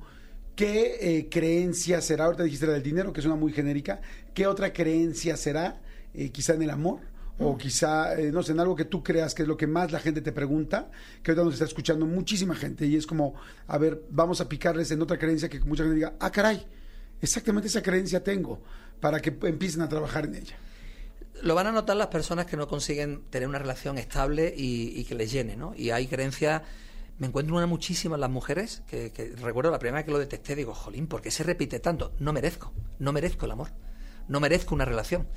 ¿qué eh, creencia será? Ahorita dijiste la del dinero, que es una muy genérica. ¿Qué otra creencia será? Eh, quizá en el amor. Mm. O quizá, eh, no sé, en algo que tú creas que es lo que más la gente te pregunta, que ahorita nos está escuchando muchísima gente y es como, a ver, vamos a picarles en otra creencia que mucha gente diga, ah, caray, exactamente esa creencia tengo, para que empiecen a trabajar en ella. Lo van a notar las personas que no consiguen tener una relación estable y, que les llene, ¿no? Y hay creencias, me encuentro una muchísimo en las mujeres, que, que recuerdo la primera vez que lo detecté, digo, jolín, ¿por qué se repite tanto? No merezco, no merezco el amor, no merezco una relación.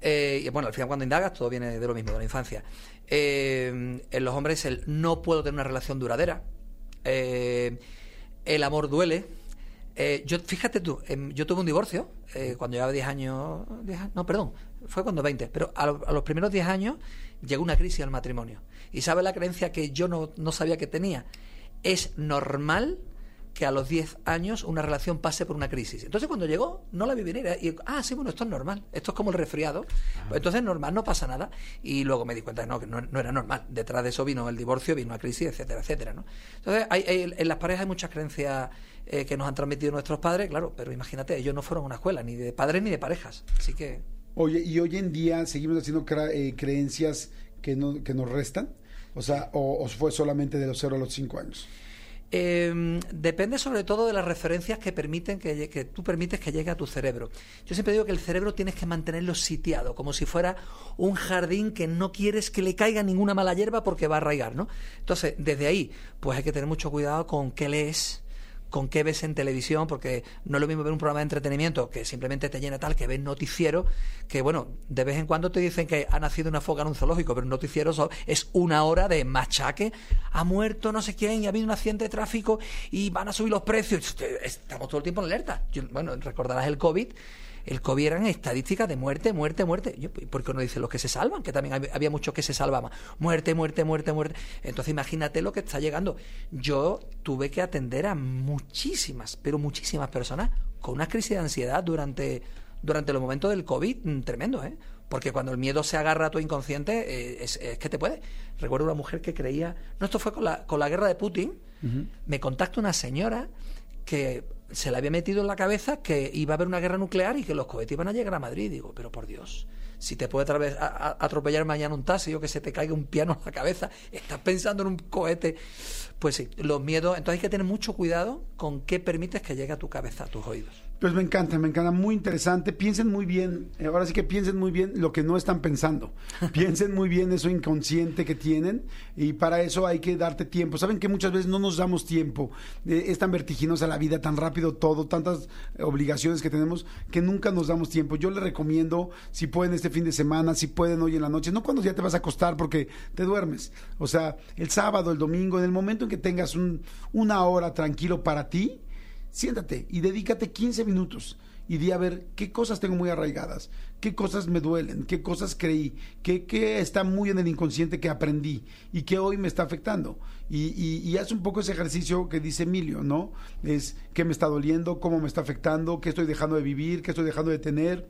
Eh, y bueno, al final cuando indagas todo viene de lo mismo, de la infancia. Eh, en los hombres el no puedo tener una relación duradera, Eh, el amor duele, eh, yo, fíjate tú, em, yo tuve un divorcio eh, cuando llevaba 10 años, 10 años, no, perdón, fue cuando 20, pero a, a los primeros 10 años llegó una crisis al matrimonio. ¿Y sabe la creencia que yo no, no sabía que tenía? Es normal que a los 10 años una relación pase por una crisis. Entonces cuando llegó, no la vi venir. Y, ah, sí, bueno, esto es normal. Esto es como el resfriado. Pues entonces normal, no pasa nada. Y luego me di cuenta no, que no, no era normal. Detrás de eso vino el divorcio, vino una crisis, etcétera, etcétera. ¿no? Entonces hay, hay- en las parejas hay muchas creencias eh, que nos han transmitido nuestros padres, claro, pero imagínate, ellos no fueron a una escuela, ni de padres ni de parejas. Así que... Oye, y hoy en día seguimos haciendo eh, creencias que, no, que nos restan. O sea, o, o fue solamente de los 0 a los 5 años. Eh, depende sobre todo de las referencias que permiten que, tú permites que llegue a tu cerebro. Yo siempre digo que el cerebro tienes que mantenerlo sitiado, como si fuera un jardín que no quieres que le caiga ninguna mala hierba porque va a arraigar, ¿no? Entonces, desde ahí, pues hay que tener mucho cuidado con qué lees, con qué ves en televisión, porque no es lo mismo ver un programa de entretenimiento que simplemente te llena tal, que ves noticiero, que bueno, de vez en cuando te dicen que ha nacido una foca en un zoológico, pero un noticiero es una hora de machaque, ha muerto no sé quién y ha habido un accidente de tráfico y van a subir los precios. Estamos todo el tiempo en alerta. Yo- bueno, recordarás el COVID. El COVID eran estadísticas de muerte, muerte, muerte. Yo, ¿Por qué no dicen los que se salvan? Que también hab- había muchos que se salvaban. Muerte, muerte, muerte, muerte. Entonces imagínate lo que está llegando. Yo tuve que atender a muchísimas, pero muchísimas personas con una crisis de ansiedad durante, durante los momentos del COVID mm, tremendo, ¿eh? Porque cuando el miedo se agarra a tu inconsciente, eh, es, es que te puede. Recuerdo una mujer que creía. No, esto fue con la, con la guerra de Putin. Me contacta una señora que se le había metido en la cabeza que iba a haber una guerra nuclear y que los cohetes iban a llegar a Madrid. Digo, pero por Dios, si te puede atropellar mañana un taxi o que se te caiga un piano en la cabeza, estás pensando en un cohete. Pues sí, los miedos. Entonces hay que tener mucho cuidado con qué permites que llegue a tu cabeza, a tus oídos. Pues me encanta, me encanta, muy interesante. Piensen muy bien, eh, ahora sí que piensen muy bien lo que no están pensando. Piensen muy bien eso inconsciente que tienen y para eso hay que darte tiempo. Saben que muchas veces no nos damos tiempo. Eh, es tan vertiginosa la vida, tan rápido todo, tantas obligaciones que tenemos que nunca nos damos tiempo. Yo les recomiendo, si pueden este fin de semana, si pueden hoy en la noche, no cuando ya te vas a acostar porque te duermes. O sea, el sábado, el domingo, en el momento en que tengas un- una hora tranquilo para ti, siéntate y dedícate 15 minutos y di a ver qué cosas tengo muy arraigadas, qué cosas me duelen, qué cosas creí, qué, qué está muy en el inconsciente que aprendí y que hoy me está afectando. Y, y, y haz un poco ese ejercicio que dice Emilio, ¿no? Es qué me está doliendo, cómo me está afectando, qué estoy dejando de vivir, qué estoy dejando de tener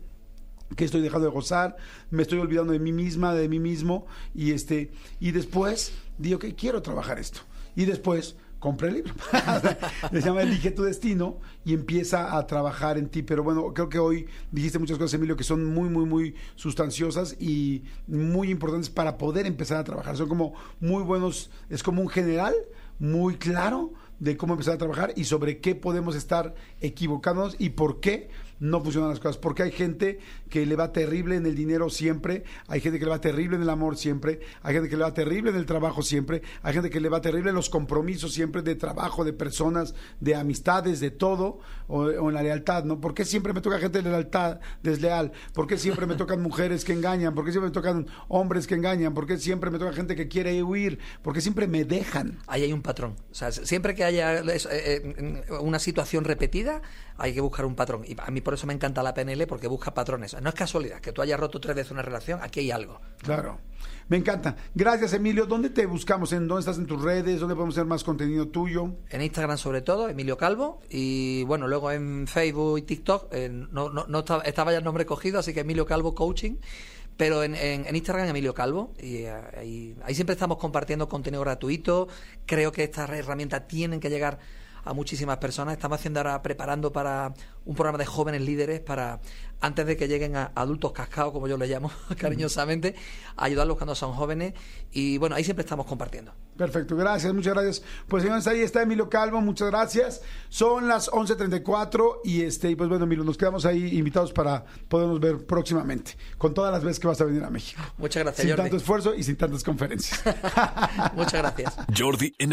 que estoy dejando de gozar, me estoy olvidando de mí misma, de mí mismo, y este, y después digo que quiero trabajar esto. Y después compra el libro. Se llama Elige tu destino y empieza a trabajar en ti. Pero bueno, creo que hoy dijiste muchas cosas, Emilio, que son muy, muy, muy sustanciosas y muy importantes para poder empezar a trabajar. Son como muy buenos, es como un general muy claro de cómo empezar a trabajar y sobre qué podemos estar equivocándonos y por qué no funcionan las cosas. Porque hay gente que le va terrible en el dinero siempre, hay gente que le va terrible en el amor siempre, hay gente que le va terrible en el trabajo siempre, hay gente que le va terrible en los compromisos siempre de trabajo, de personas, de amistades, de todo, o, en la lealtad, ¿no? ¿Por qué siempre me toca gente de lealtad desleal? ¿Por qué siempre me tocan mujeres que engañan? ¿Por qué siempre me tocan hombres que engañan? ¿Por qué siempre me toca gente que quiere huir? ¿Por qué siempre me dejan? Ahí hay un patrón. O sea, siempre que haya eh, eh, una situación repetida, hay que buscar un patrón. Y a mí por eso me encanta la PNL, porque busca patrones. No es casualidad que tú hayas roto tres veces una relación, aquí hay algo. Claro. Me encanta. Gracias, Emilio. ¿Dónde te buscamos? ¿En dónde estás en tus redes? ¿Dónde podemos hacer más contenido tuyo? En Instagram sobre todo, Emilio Calvo, y bueno, luego en Facebook y TikTok, eh, no, no, no estaba, estaba ya el nombre cogido, así que Emilio Calvo Coaching, pero en, en- en Instagram Emilio Calvo, y eh, ahí, ahí siempre estamos compartiendo contenido gratuito, creo que estas herramientas tienen que llegar a muchísimas personas, estamos haciendo ahora, preparando para un programa de jóvenes líderes para, antes de que lleguen a adultos cascados, como yo les llamo cariñosamente, ayudarlos cuando son jóvenes, y bueno, ahí siempre estamos compartiendo. Perfecto, gracias, muchas gracias. Pues señores, ahí está Emilio Calvo, muchas gracias. Son las 11.34 y este, y pues bueno, Emilio, nos quedamos ahí invitados para podernos ver próximamente, con todas las veces que vas a venir a México. Muchas gracias, Sin Jordi. tanto esfuerzo y sin tantas conferencias. Muchas gracias. Jordi en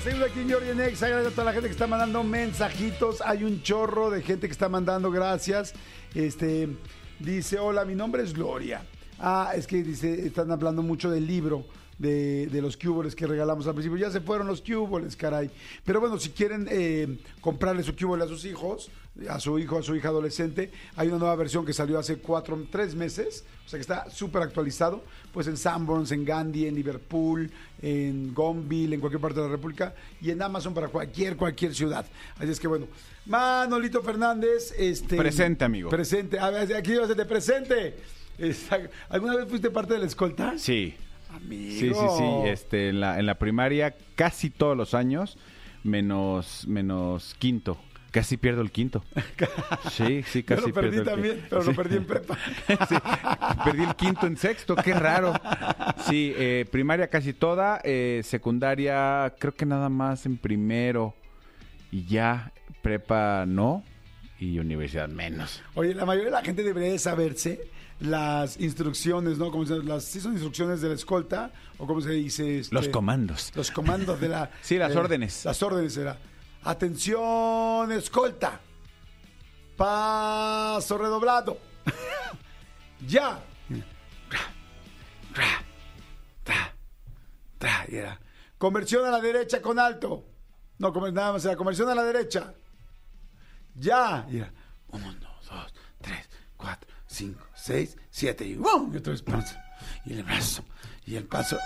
Seguimos, aquí en Jordi en Exa. Gracias a toda la gente que está mandando mensajitos. Hay un chorro de gente que está mandando gracias. Este dice: Hola, mi nombre es Gloria. Ah, es que dice, están hablando mucho del libro. De, de los cuboles que regalamos al principio. Ya se fueron los cuboles, caray. Pero bueno, si quieren eh, comprarle su cubole a sus hijos, a su hijo, a su hija adolescente, hay una nueva versión que salió hace cuatro, tres meses. O sea que está súper actualizado. Pues en Sanborns, en Gandhi, en Liverpool, en Gonville, en cualquier parte de la República y en Amazon para cualquier, cualquier ciudad. Así es que bueno. Manolito Fernández, este. Presente, amigo. Presente. A ver, aquí vas de presente. Esta- ¿Alguna vez fuiste parte de la escolta? Sí. Amigo. Sí, sí, sí. Este, en, la, en la primaria casi todos los años, menos, menos quinto. Casi pierdo el quinto. Sí, sí, Yo casi lo perdí pierdo el también, quinto. pero lo perdí en prepa. Sí, perdí el quinto en sexto, qué raro. Sí, eh, primaria casi toda, eh, secundaria creo que nada más en primero y ya, prepa no y universidad menos. Oye, la mayoría de la gente debería de saberse las instrucciones, ¿no? Como se, las, ¿sí son instrucciones de la escolta o cómo se dice? Este, Los comandos. Los comandos de la... Sí, las eh, órdenes. Las órdenes era. Atención, escolta. Paso redoblado. ya. Era, Conversión a la derecha con alto. No, nada más era conversión a la derecha. Ya. Era, uno, dos, tres, cuatro, cinco, seis, siete. Y ¡bum! Y otra vez paso. Y el brazo. Y el paso.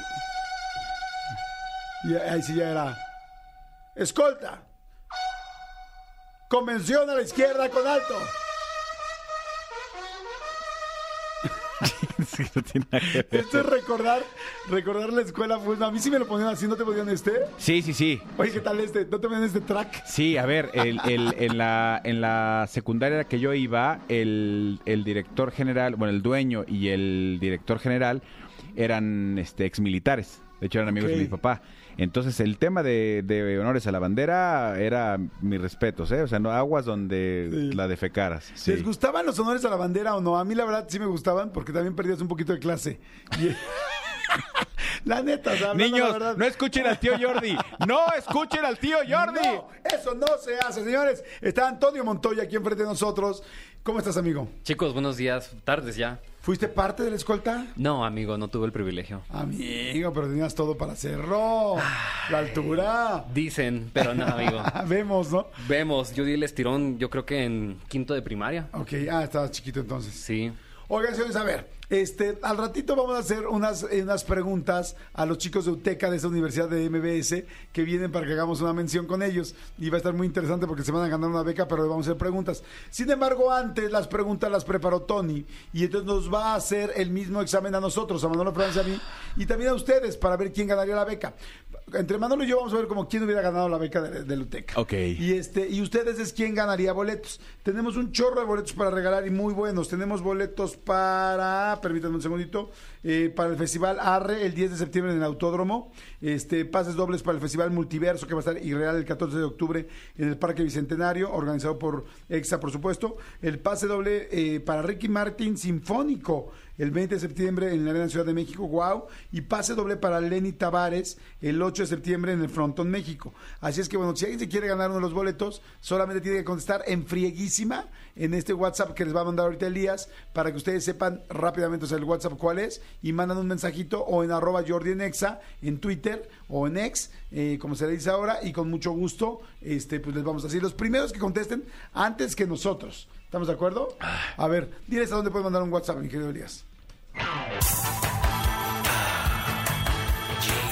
Y ahí sí ya era. Escolta. Convención a la izquierda con alto. Sí, no tiene nada que ver. Esto es recordar, recordar la escuela. Pues, a mí sí me lo ponían así, ¿no te ponían este? Sí, sí, sí. Oye, ¿qué tal este? ¿No te ponían este track? Sí, a ver, el- el- en, la, en la secundaria que yo iba, el, el director general, bueno, el dueño y el director general eran este, exmilitares. De hecho, eran amigos de mi papá. Entonces, el tema de, de honores a la bandera era mis respetos, ¿eh? O sea, no aguas donde Sí. la defecaras. Sí. ¿Les gustaban los honores a la bandera o no? A mí la verdad sí me gustaban porque también perdías un poquito de clase. Y- la neta, o sea, hablando la Niños, verdad. no escuchen al tío Jordi. No escuchen al tío Jordi. No, eso no se hace, señores. Está Antonio Montoya aquí enfrente de nosotros. ¿Cómo estás, amigo? Chicos, buenos días, tardes ya. ¿Fuiste parte de la escolta? No, amigo, no tuve el privilegio. Amigo, pero tenías todo para hacerlo. La altura. Dicen, pero no, amigo. Vemos, ¿no? Vemos, yo di el estirón, yo creo que en quinto de primaria. Ok, ah, estabas chiquito entonces. Sí. Oigan, señores, a ver, este, al ratito vamos a hacer unas, eh, unas preguntas a los chicos de UTECA de esta universidad de MBS que vienen para que hagamos una mención con ellos. Y va a estar muy interesante porque se van a ganar una beca, pero le vamos a hacer preguntas. Sin embargo, antes las preguntas las preparó Tony y entonces nos va a hacer el mismo examen a nosotros, a Manolo Francia, a mí y también a ustedes para ver quién ganaría la beca. Entre Manolo y yo vamos a ver como quién hubiera ganado la beca de, de UTECA. Ok. Y este, y ustedes es quién ganaría boletos. Tenemos un chorro de boletos para regalar y muy buenos. Tenemos boletos para, permítanme un segundito, eh, para el Festival Arre el 10 de septiembre en el Autódromo. Este, pases dobles para el Festival Multiverso que va a estar irreal el 14 de octubre en el Parque Bicentenario, organizado por EXA, por supuesto. El pase doble eh, para Ricky Martin Sinfónico el 20 de septiembre en la Arena Ciudad de México, wow, y pase doble para Lenny Tavares el 8 de septiembre en el Frontón México. Así es que bueno, si alguien se quiere ganar uno de los boletos, solamente tiene que contestar en frieguísima en este WhatsApp que les va a mandar ahorita Elías para que ustedes sepan rápidamente, o el WhatsApp cuál es, y mandan un mensajito o en arroba Jordi en Exa, en Twitter o en X, eh, como se le dice ahora, y con mucho gusto, este, pues les vamos a decir, los primeros que contesten antes que nosotros. ¿Estamos de acuerdo? A ver, diles a dónde puedes mandar un WhatsApp, mi querido Elías.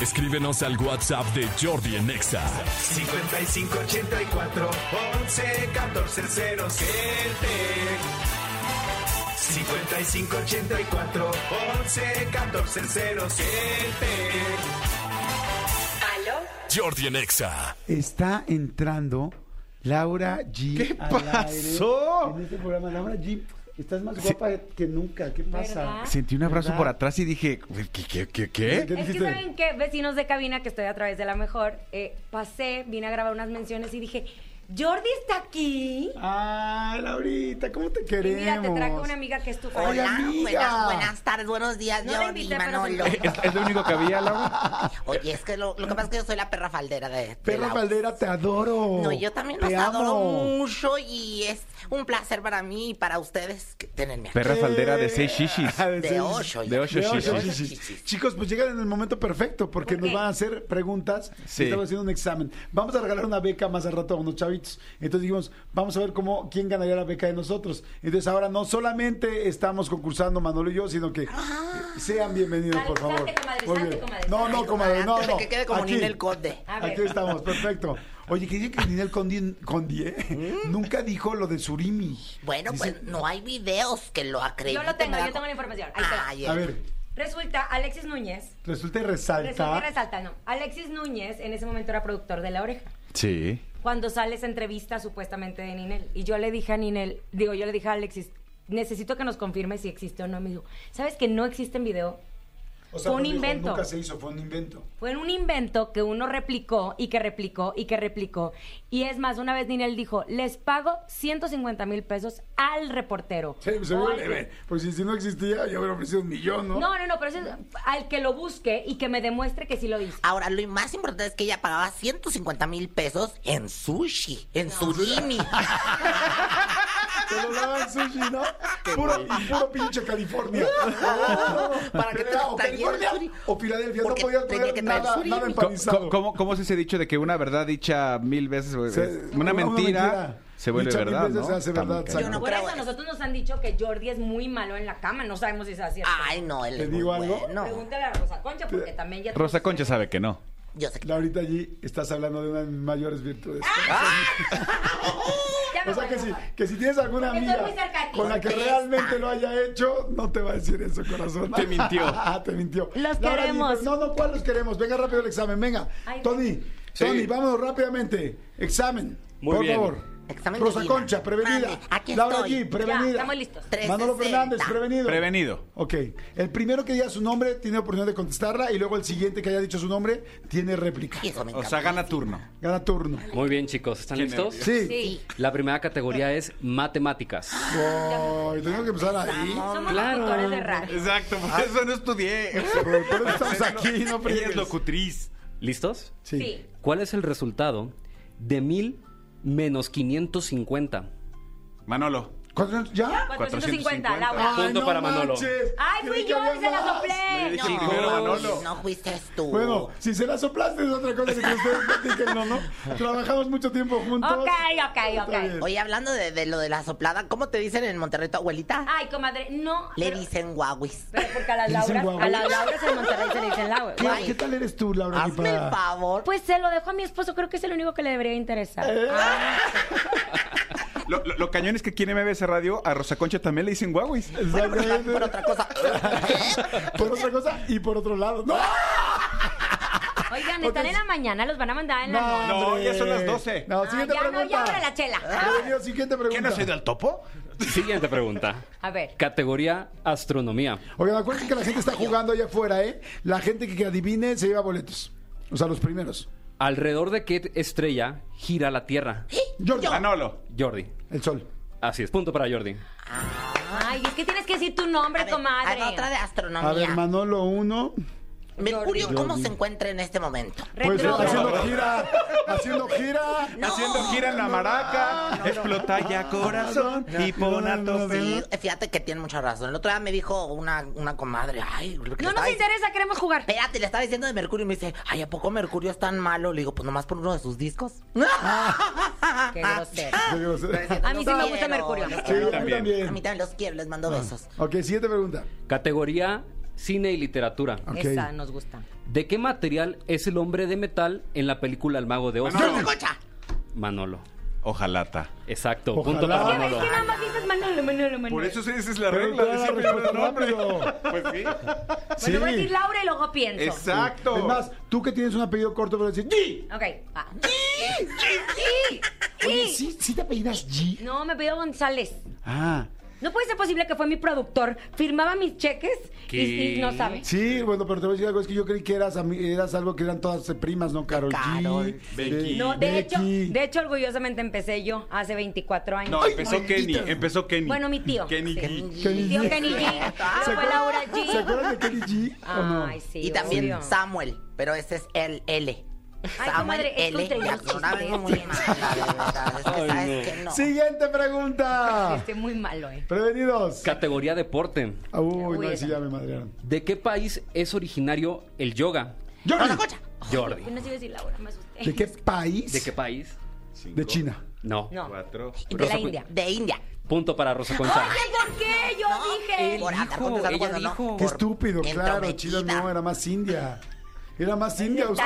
Escríbenos al WhatsApp de Jordi en Exa. 5584 11 14 07 5584 11 14 07 ¿Aló? Jordi en Exa. Está entrando Laura G. ¿Qué aire pasó? En este programa, Laura G. Estás más guapa que nunca. ¿Qué pasa? ¿Verdad? Sentí un abrazo ¿Verdad? por atrás y dije, ¿qué, qué, qué, qué? ¿Qué Es que saben que vecinos de cabina que estoy a través de la mejor, eh, pasé, vine a grabar unas menciones y dije, Jordi está aquí. Ay, Laurita, ¿cómo te Y queremos? mira, te traje una amiga que es tu fan. Hola, amiga. buenas, buenas tardes, buenos días, No Jordi invité, Manolo. ¿Es, es lo único que había, Laura? Oye, es que lo, lo que pasa es que yo soy la perra faldera de, de Perra la- Valdera, te adoro. No, yo también te los adoro amo. mucho y es un placer para mí y para ustedes que tenerme aquí. Perra faldera de seis shishis. Ah, De ocho, de ocho de ocho shishis. shishis. Chicos, pues llegan en el momento perfecto porque ¿Por nos van a hacer preguntas. Sí. Estamos haciendo un examen. Vamos a regalar una beca más al rato a unos chavitos. Entonces dijimos, vamos a ver cómo quién ganaría la beca de nosotros. Entonces ahora no solamente estamos concursando Manolo y yo, sino que sean bienvenidos, por favor. salte, comadre, Muy salte, bien. comadre, No, no, comadre, no, no. que quede como Aquí. Ninel Conde. Aquí estamos, perfecto. Oye, que dice que Ninel Condi, Condi, ¿eh? nunca dijo lo de Surimi. Bueno, Dice- pues no hay videos que lo acrediten. Yo lo tengo, yo tengo la información. Ahí. Ay, A ver, Resulta, Alexis Núñez, resulta y resalta. resulta y resalta, no. Alexis Núñez en ese momento era productor de La Oreja. Sí. Cuando sale esa entrevista supuestamente de Ninel. Y yo le dije a Ninel, digo, yo le dije a Alexis, necesito que nos confirme si existe o no. Me dijo, ¿sabes que no existe en video? O sea, fue un dijo, invento. Nunca se hizo, fue un invento. Fue un invento que uno replicó y que replicó y que replicó. Y es más, una vez Ninel dijo, les pago 150 mil pesos al reportero. Sí, pues, al que- leve. Pues si, si no existía, yo hubiera ofrecido un millón, ¿no? No, no, no, pero eso es al que lo busque y que me demuestre que sí lo hizo. Ahora, lo más importante es que ella pagaba 150 mil pesos en sushi, en surimi. Te lo daban sushi, ¿no? Puro, y puro pinche California. Para que te o California o Filadelfia. No podías tenía comer nada, nada empanizado. ¿Cómo, cómo es ese dicho de que una verdad dicha mil veces, una, mentira, se vuelve Dicha mil verdad, veces ¿no? se hace verdad, muy. Yo no Por creo eso nosotros nos han dicho que Jordi es muy malo en la cama. No sabemos si es así. Ay, no, él ¿Te es muy digo algo? bueno. Pregúntale a Rosa Concha porque también ya... Rosa Concha sabe que no. Yo sé que... Laurita allí estás hablando de una de mis mayores virtudes. Me O sea que si, que si tienes alguna Porque amiga con la que realmente lo haya hecho, no te va a decir eso, corazón. Te mintió. te mintió. Los Laura, queremos. No, no, ¿cuál los queremos? Venga rápido el examen, venga. Ay, Tony, Sí. Tony, vámonos rápidamente. Examen. Muy por bien. favor. Examen Rosa. Concha, prevenida. Mande, aquí Laura estoy. G, prevenida. Ya, estamos listos. Manolo 360. Fernández, prevenido. Prevenido. Ok. El primero que diga su nombre tiene oportunidad de contestarla y luego el siguiente que haya dicho su nombre tiene réplica. Y eso me O sea, gana turno. Gana turno. Muy bien, chicos. ¿Están listos? Sí. Sí. La primera categoría es matemáticas. Tengo que empezar ahí. Somos Claro. locutores de radio. Exacto, por eso no estudié. Por, eso estamos aquí, no Ella es locutriz. ¿Listos? Sí. Sí. ¿Cuál es el resultado de 1000 menos 550? Manolo. ¿Cuántos- ¿Ya? 450, 450. Laura. Punto no para Manolo. manches. Ay, fui Creí que yo, había se la más. soplé. Dije No, primero Manolo. no fuiste tú. Bueno, si se la soplaste es otra cosa que ustedes platiquen, ¿no? no? Trabajamos mucho tiempo juntos. Ok, ok, Está ok. Oye, hablando de, de lo de la soplada, ¿cómo te dicen en Monterrey tu abuelita? Ay, comadre, no. Le pero- dicen guauis. Pero porque a las ¿Le dicen Lauras, a las? Lauras en Monterrey se le dicen Laura. ¿Qué, qué tal eres tú, Laura? Hazme el favor. Pues se lo dejo a mi esposo, creo que es el único que le debería interesar. Lo, lo- lo cañón es que aquí en MBS Radio a Rosa Concha también le dicen guauis. Exactamente. Por otra cosa. Por otra cosa y por otro lado. ¡No! Oigan, están en la mañana, los van a mandar en la noche. No, ya son las 12. No, Ah, siguiente ya no, pregunta. ya abre la chela. Siguiente pregunta. ¿Quién no ha ido al topo? Siguiente pregunta. A ver. Categoría astronomía. Oigan, acuérdense que la gente está jugando allá afuera, ¿eh? La gente que adivine se lleva boletos. O sea, los primeros. ¿Alrededor de qué estrella gira la Tierra? Jordi. Manolo. Jordi. El sol. Así es, punto para Jordi. Ay, es que tienes que decir tu nombre, A ver, comadre. haz otra de A ver, astronomía. Manolo 1. Mercurio, Jordi. ¿cómo se encuentra en este momento? Pues haciendo gira. Haciendo gira. Haciendo gira en la maraca. explota ya corazón y pon a tope. Sí, fíjate que tiene mucha razón. El otro día me dijo una, una comadre, ay, lo que le No nos estaba interesa, queremos jugar. Espérate, le estaba diciendo de Mercurio y me dice, ay, ¿a poco Mercurio es tan malo? Le digo, pues nomás por uno de sus discos. Grosero. Qué grosero. A mí sí me gusta Mercurio. Sí, a mí también. A mí también los quiero, les mando besos. Ok, siguiente pregunta. Categoría cine y literatura. Ok. Esa nos gusta. ¿De qué material es el hombre de metal en la película El Mago de Oz? Manolo. Manolo. Ojalata. Exacto, Ojalá. punto para Es que Es Manolo. que nada más dices Manolo, Manolo, Manolo. Por eso esa es la Pero regla de siempre el nombre. Pues sí. Bueno, voy a decir Sí. Laura y luego pienso. Exacto. Es más, tú que tienes un apellido corto, pero decir G. Ok, va. Sí, Oye, sí. ¿sí, ¿sí te apellidas G? No, me pidió González. Ah. No puede ser posible que fue mi productor, firmaba mis cheques y, y no sabe. Sí, bueno, pero te voy a decir algo, es que yo creí que eras, eras algo que eran todas eh, primas, ¿no? Carol, Carol, G. Becky. No, de hecho, de hecho, orgullosamente empecé yo hace 24 años. No, empezó maldita. Kenny. Empezó Kenny. Bueno, mi tío. Kenny Sí. G. Kenny Mi tío G. Kenny G. ¿Se fue Laura ¿Se G. acuerdan de Kenny G? ¿O no? Ay, sí. y también obvio. Samuel, pero ese es el L. Ay, comadre, es L. muy mala, de verdad. Es que sabes que no. Siguiente pregunta. Estoy muy malo, eh. Prevenidos. Categoría deporte. Uy, Uy, no, esa. sí, ya me madrearon. ¿De qué país es originario el yoga? Jordi. Rosa Concha. Jordi. No sé si iba a decir Laura, me asusté. ¿De qué país? ¿De qué país? De China. No. No. Cuatro. Y De la India. De India. Punto para Rosa Concha. Oye, ¿por qué? Yo dije. Por andar dijo, contestando ella cuando no. dijo. Qué estúpido, claro. China no, era más India. Era más India usted.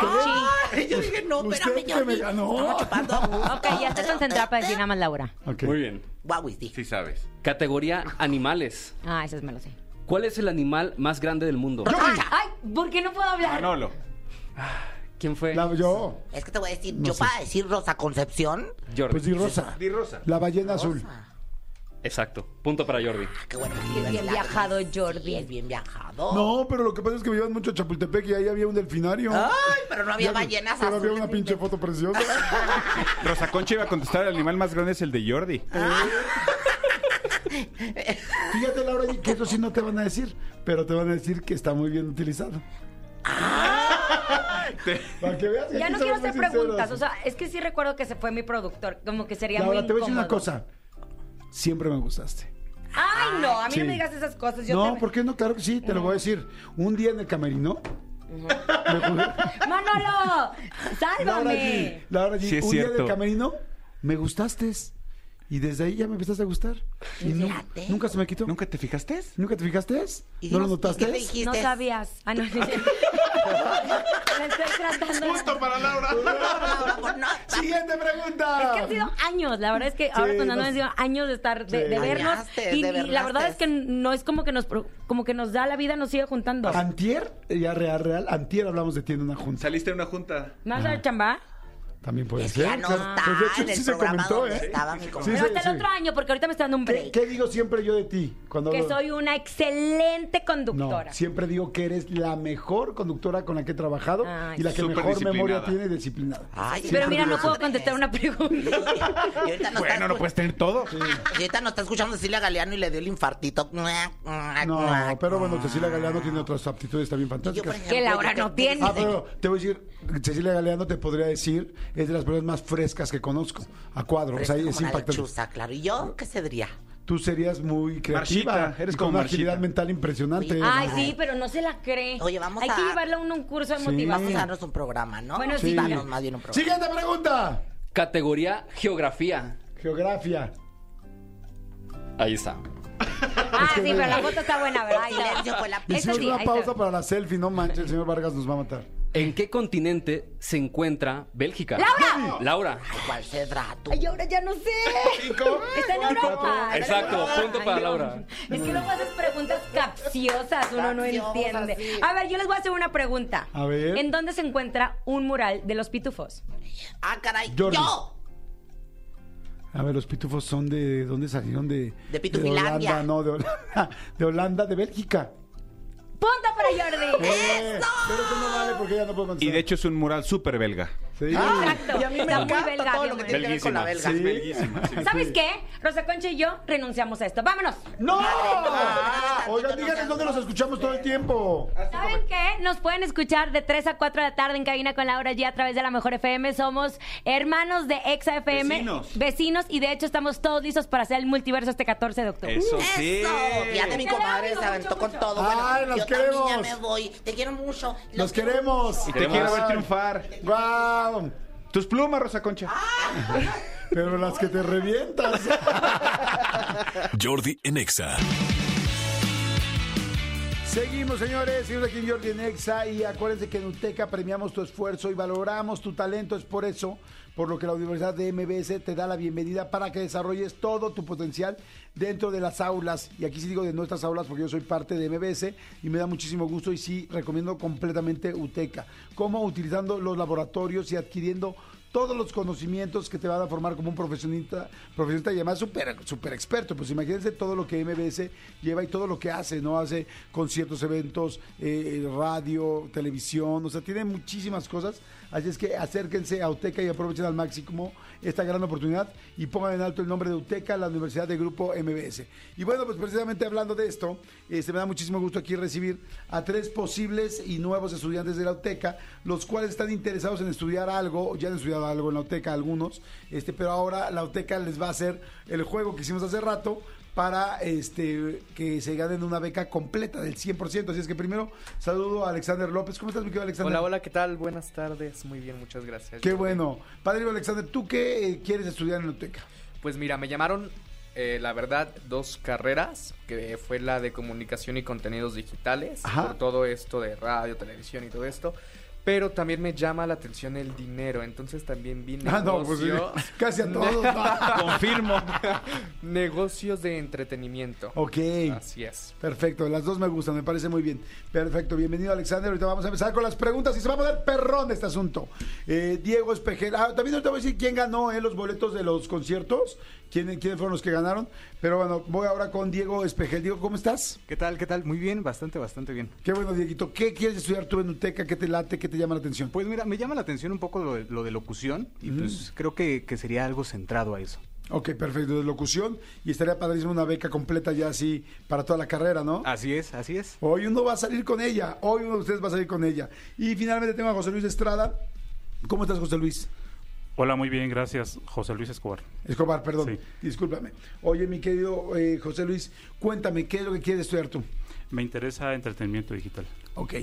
Ay, yo dije, no, Usted espérame, que Jordi. me ganó. Ok, ya estoy concentrada para decir nada más Laura. Ok. Muy bien. Di. Sí sabes. Categoría animales. Ah, esas me lo sé. ¿Cuál es el animal más grande del mundo? Ay, ¿por qué no puedo hablar? Manolo. ¿Quién fue? La, yo. Es que te voy a decir, No yo sé. para decir Rosa Concepción. Jordi. Pues di rosa. Di rosa. La ballena azul. Exacto. Punto para Jordi. Qué bueno. Qué bien viajado, Jordi. Sí, es bien viajado. No, pero lo que pasa es que me llevan mucho a Chapultepec y ahí había un delfinario. Ay, pero no había Ya- ballenas Pero había una ni pinche de- foto preciosa. Rosa Concha iba a contestar, el animal más grande es el de Jordi. Fíjate, Laura, que eso sí no te van a decir, pero te van a decir que está muy bien utilizado. Para que veas que Ya aquí no somos quiero muy hacer preguntas, o sea, es que sí recuerdo que se fue mi productor, como que sería Laura, muy te voy a decir una incómodo. cosa. Siempre me gustaste. Ay, no, a mí Sí. no me digas esas cosas. Yo no, te... ¿por qué no? Claro que sí, te lo voy a decir. Un día en el camerino. me puse- ¡Manolo! Laura ¡Sálvame! G, Laura G, Sí, un día en el camerino me gustaste. Y desde ahí ya me empezaste a gustar. Y nu- Fíjate. nunca se me quitó. ¿Nunca te fijaste? ¿Nunca te fijaste? Y ¿No lo notaste? ¿y qué me dijiste? No sabías. Ah, no, sí. Me estoy tratando. para Laura. Siguiente pregunta. Es que han sido años, la verdad es que ahora con Nando han sido años de estar, de, Sí. de vernos. Y, de y la verdad es que no es como que nos como que nos da la vida, nos sigue juntando. Antier, ya real, real, antier hablamos de ti en una junta. Saliste en una junta. ¿Me vas a chamba? También puede Es ser. ya no claro. está Pues de hecho en el sí se programa comentó, donde ¿eh? estaba mi compañero. Pero sí, hasta el otro año, porque ahorita me está dando un ¿Qué, break. qué digo siempre yo de ti? Cuando Que soy una excelente No, conductora. siempre digo que eres la mejor conductora con la que he trabajado Ay, y la que mejor memoria tiene y disciplinada. Ay, Pero mira, no puedo contestar una pregunta. Y ahorita no Bueno, está no puedes tener todo. Y ahorita nos está escuchando Cecilia Galeano y le dio el infartito. No, pero bueno, Cecilia Galeano tiene otras aptitudes también Yo, fantásticas. ejemplo, Que Laura no tiene. Ah, pero te voy a decir, Cecilia Galeano te podría decir, es de las personas más frescas que conozco, a cuadro, o sea, Fresca es impactante. lechuza, claro. ¿Y yo qué sería? Tú serías muy creativa, Marchita, eres con una agilidad mental impresionante. Oye, Ay, sí, pero no se la cree. Oye, vamos Hay a- que llevarle a uno un curso de Sí. Vamos a motivación. darnos un programa, ¿no? Bueno, sí. Darnos más bien un programa. Siguiente pregunta. Categoría Geografía. Geografía. Ahí está. Ah, sí, pero la foto está buena, ¿verdad? Silencio fue la Esa Hicimos sí, una pausa está. para la selfie, no manches, el señor Vargas nos va a matar. ¿En qué continente se encuentra Bélgica? ¡Laura! Laura. Ay, ¿Cuál cedrá tú? Ay, ahora ya no sé. Está en Europa. Exacto, punto para. Laura. Es que luego haces preguntas capciosas, uno no entiende. sí. A ver, yo les voy a hacer una pregunta. A ver. ¿En dónde se encuentra un mural de los pitufos? Ah, caray. Jordi. ¡Yo! A ver, los pitufos son de dónde salieron de De Pitufilandia. Holanda, no, de Holanda, de Holanda, de Bélgica. ¡Punto para Jordi! Eh, pero eso no vale porque ya no puedo contestar. Y de hecho es un mural súper belga. Sí. Exacto. Y a mí me Está muy encanta belga, todo lo que tiene que ver con la belga. Sí. Belguísima. sí. ¿Sabes qué? Rosa Concha y yo renunciamos a esto. ¡Vámonos! ¡No! Ah, Oigan, no díganos dónde los escuchamos todo el tiempo. ¿Saben qué? Nos pueden escuchar de 3 a 4 de la tarde en cabina con Laura G a través de la Mejor FM. Somos hermanos de Exa FM. Vecinos. Vecinos, y de hecho estamos todos listos para hacer el multiverso este 14 de octubre. Eso sí. Eso, fíjate mi comadre se aventó mucho, con todo. Bueno, Ay, también ya queremos. me voy. Te quiero mucho. Los queremos. mucho. Te quiero ver triunfar. ¡Guau! Tus plumas, Rosa Concha. Pero las que te revientas. Jordi en Exa. Seguimos, señores. Seguimos aquí en Jordi en Exa. Y acuérdense que en UTECA premiamos tu esfuerzo y valoramos tu talento. Es por eso, por lo que la Universidad de MBS te da la bienvenida para que desarrolles todo tu potencial dentro de las aulas. Y aquí sí digo de nuestras aulas porque yo soy parte de MBS y me da muchísimo gusto. Y sí, recomiendo completamente UTECA. Como utilizando los laboratorios y adquiriendo todos los conocimientos que te van a formar como un profesionista, profesionista y además súper super experto. Pues imagínense todo lo que MBS lleva y todo lo que hace, ¿no? Hace conciertos, eventos, eh, radio, televisión, o sea, tiene muchísimas cosas. Así es que acérquense a UTECA y aprovechen al máximo esta gran oportunidad y pongan en alto el nombre de UTECA, la Universidad de Grupo MBS. Y bueno, pues precisamente hablando de esto, este, me da muchísimo gusto aquí recibir a tres posibles y nuevos estudiantes de la UTECA, los cuales están interesados en estudiar algo, ya han estudiado algo en la UTECA algunos, este, pero ahora la UTECA les va a hacer el juego que hicimos hace rato para este que se ganen una beca completa del 100%. Así es que primero saludo a Alexander López. ¿Cómo estás, mi querido Alexander? Hola, hola, ¿qué tal? Buenas tardes. Muy bien, muchas gracias. Qué bueno. Padre Alexander, ¿tú qué eh, quieres estudiar en la UTECA? Pues mira, me llamaron, eh, la verdad, dos carreras, que fue la de comunicación y contenidos digitales, Ajá. por todo esto de radio, televisión y todo esto. Pero también me llama la atención el dinero, entonces también vi Ah, no, pues sí, casi a todos. no. Confirmo. negocios de entretenimiento. Ok. Así es. Perfecto, las dos me gustan, me parece muy bien. Perfecto, bienvenido Alexander. Ahorita vamos a empezar con las preguntas y se va a poner perrón este asunto. Eh, Diego Espejel. Ah, también ahorita voy a decir quién ganó eh, los boletos de los conciertos, quién, quiénes fueron los que ganaron. Pero bueno, voy ahora con Diego Espejel. Diego, ¿cómo estás? ¿Qué tal? ¿Qué tal? Muy bien, bastante, bastante bien. Qué bueno, Dieguito. ¿Qué quieres estudiar tú en UTECA? ¿Qué te late? ¿Qué te llama la atención? Pues mira, me llama la atención un poco lo de, lo de locución y pues creo que, que sería algo centrado a eso. Ok, perfecto, de locución. Y estaría padrísimo una beca completa ya así para toda la carrera, ¿no? Así es, así es. Hoy uno va a salir con ella. Hoy uno de ustedes va a salir con ella. Y finalmente tengo a José Luis Estrada. ¿Cómo estás, José Luis? Hola, muy bien, gracias. José Luis Escobar. Escobar, perdón. Sí. Discúlpame. Oye, mi querido eh, José Luis, cuéntame, ¿qué es lo que quieres estudiar tú? Me interesa entretenimiento digital. Ok.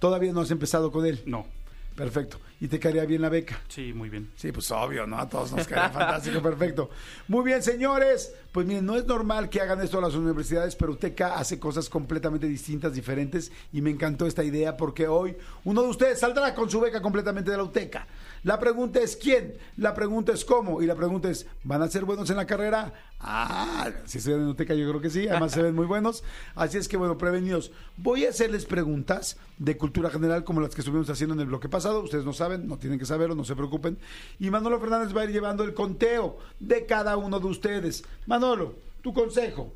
¿Todavía no has empezado con él? No. Perfecto. ¿Y te caería bien la beca? Sí, muy bien. Sí, pues obvio, ¿no? A todos nos cae fantástico, perfecto. Muy bien, señores. Pues miren, no es normal que hagan esto a las universidades, pero UTECA hace cosas completamente distintas, diferentes, y me encantó esta idea porque hoy uno de ustedes saldrá con su beca completamente de la UTECA. La pregunta es quién, la pregunta es cómo, y la pregunta es, ¿van a ser buenos en la carrera? Ah, si estudian en UTECA yo creo que sí, además se ven muy buenos. Así es que bueno, prevenidos. Voy a hacerles preguntas de cultura general como las que estuvimos haciendo en el bloque pasado. Ustedes no saben, no tienen que saberlo, no se preocupen. Y Manolo Fernández va a ir llevando el conteo de cada uno de ustedes. Manolo, tu consejo.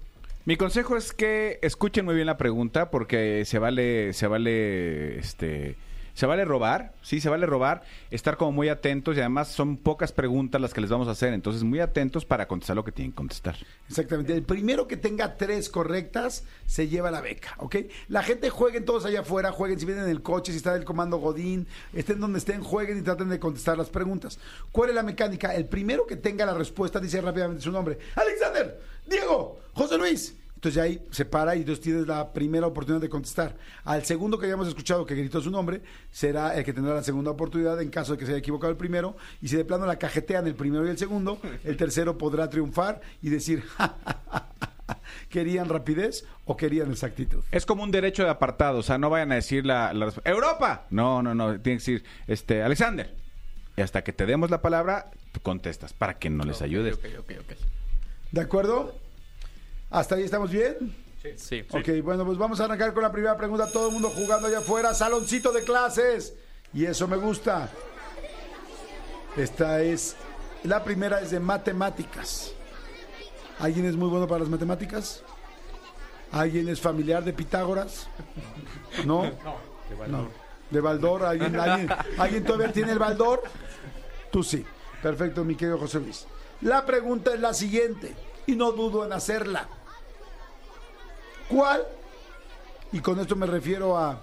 Mi consejo es que escuchen muy bien la pregunta porque se vale, se vale, este, se vale robar, sí, se vale robar, estar como muy atentos y además son pocas preguntas las que les vamos a hacer, entonces muy atentos para contestar lo que tienen que contestar. Exactamente. El primero que tenga tres correctas se lleva la beca, ¿ok? La gente jueguen todos allá afuera, jueguen si vienen en el coche, si está el comando Godín, estén donde estén, jueguen y traten de contestar las preguntas. ¿Cuál es la mecánica? El primero que tenga la respuesta dice rápidamente su nombre. Alexander, Diego, José Luis. Entonces ya ahí se para y entonces tienes la primera oportunidad de contestar. Al segundo que hayamos escuchado que gritó su nombre, será el que tendrá la segunda oportunidad en caso de que se haya equivocado el primero. Y si de plano la cajetean el primero y el segundo, el tercero podrá triunfar y decir, "Ja, ja, ja, ja, ¿querían rapidez o querían exactitud? Es como un derecho de apartado, o sea, no vayan a decir la, la ¡Europa! No, no, no, tienen que decir, este, Alexander. Y hasta que te demos la palabra, tú contestas para que no les ayudes. Ok, ok, ok. ¿De acuerdo? ¿Hasta ahí estamos bien? Sí. Ok, bueno, pues vamos a arrancar con la primera pregunta. Todo el mundo jugando allá afuera, saloncito de clases. Y eso me gusta. Esta es, la primera es de matemáticas. ¿Alguien es muy bueno para las matemáticas? ¿Alguien es familiar de Pitágoras? ¿No? No. ¿De Baldor? ¿Alguien, alguien, ¿alguien todavía tiene el Baldor? Tú sí. Perfecto, mi querido José Luis. La pregunta es la siguiente, y no dudo en hacerla. ¿Cuál? Y con esto me refiero a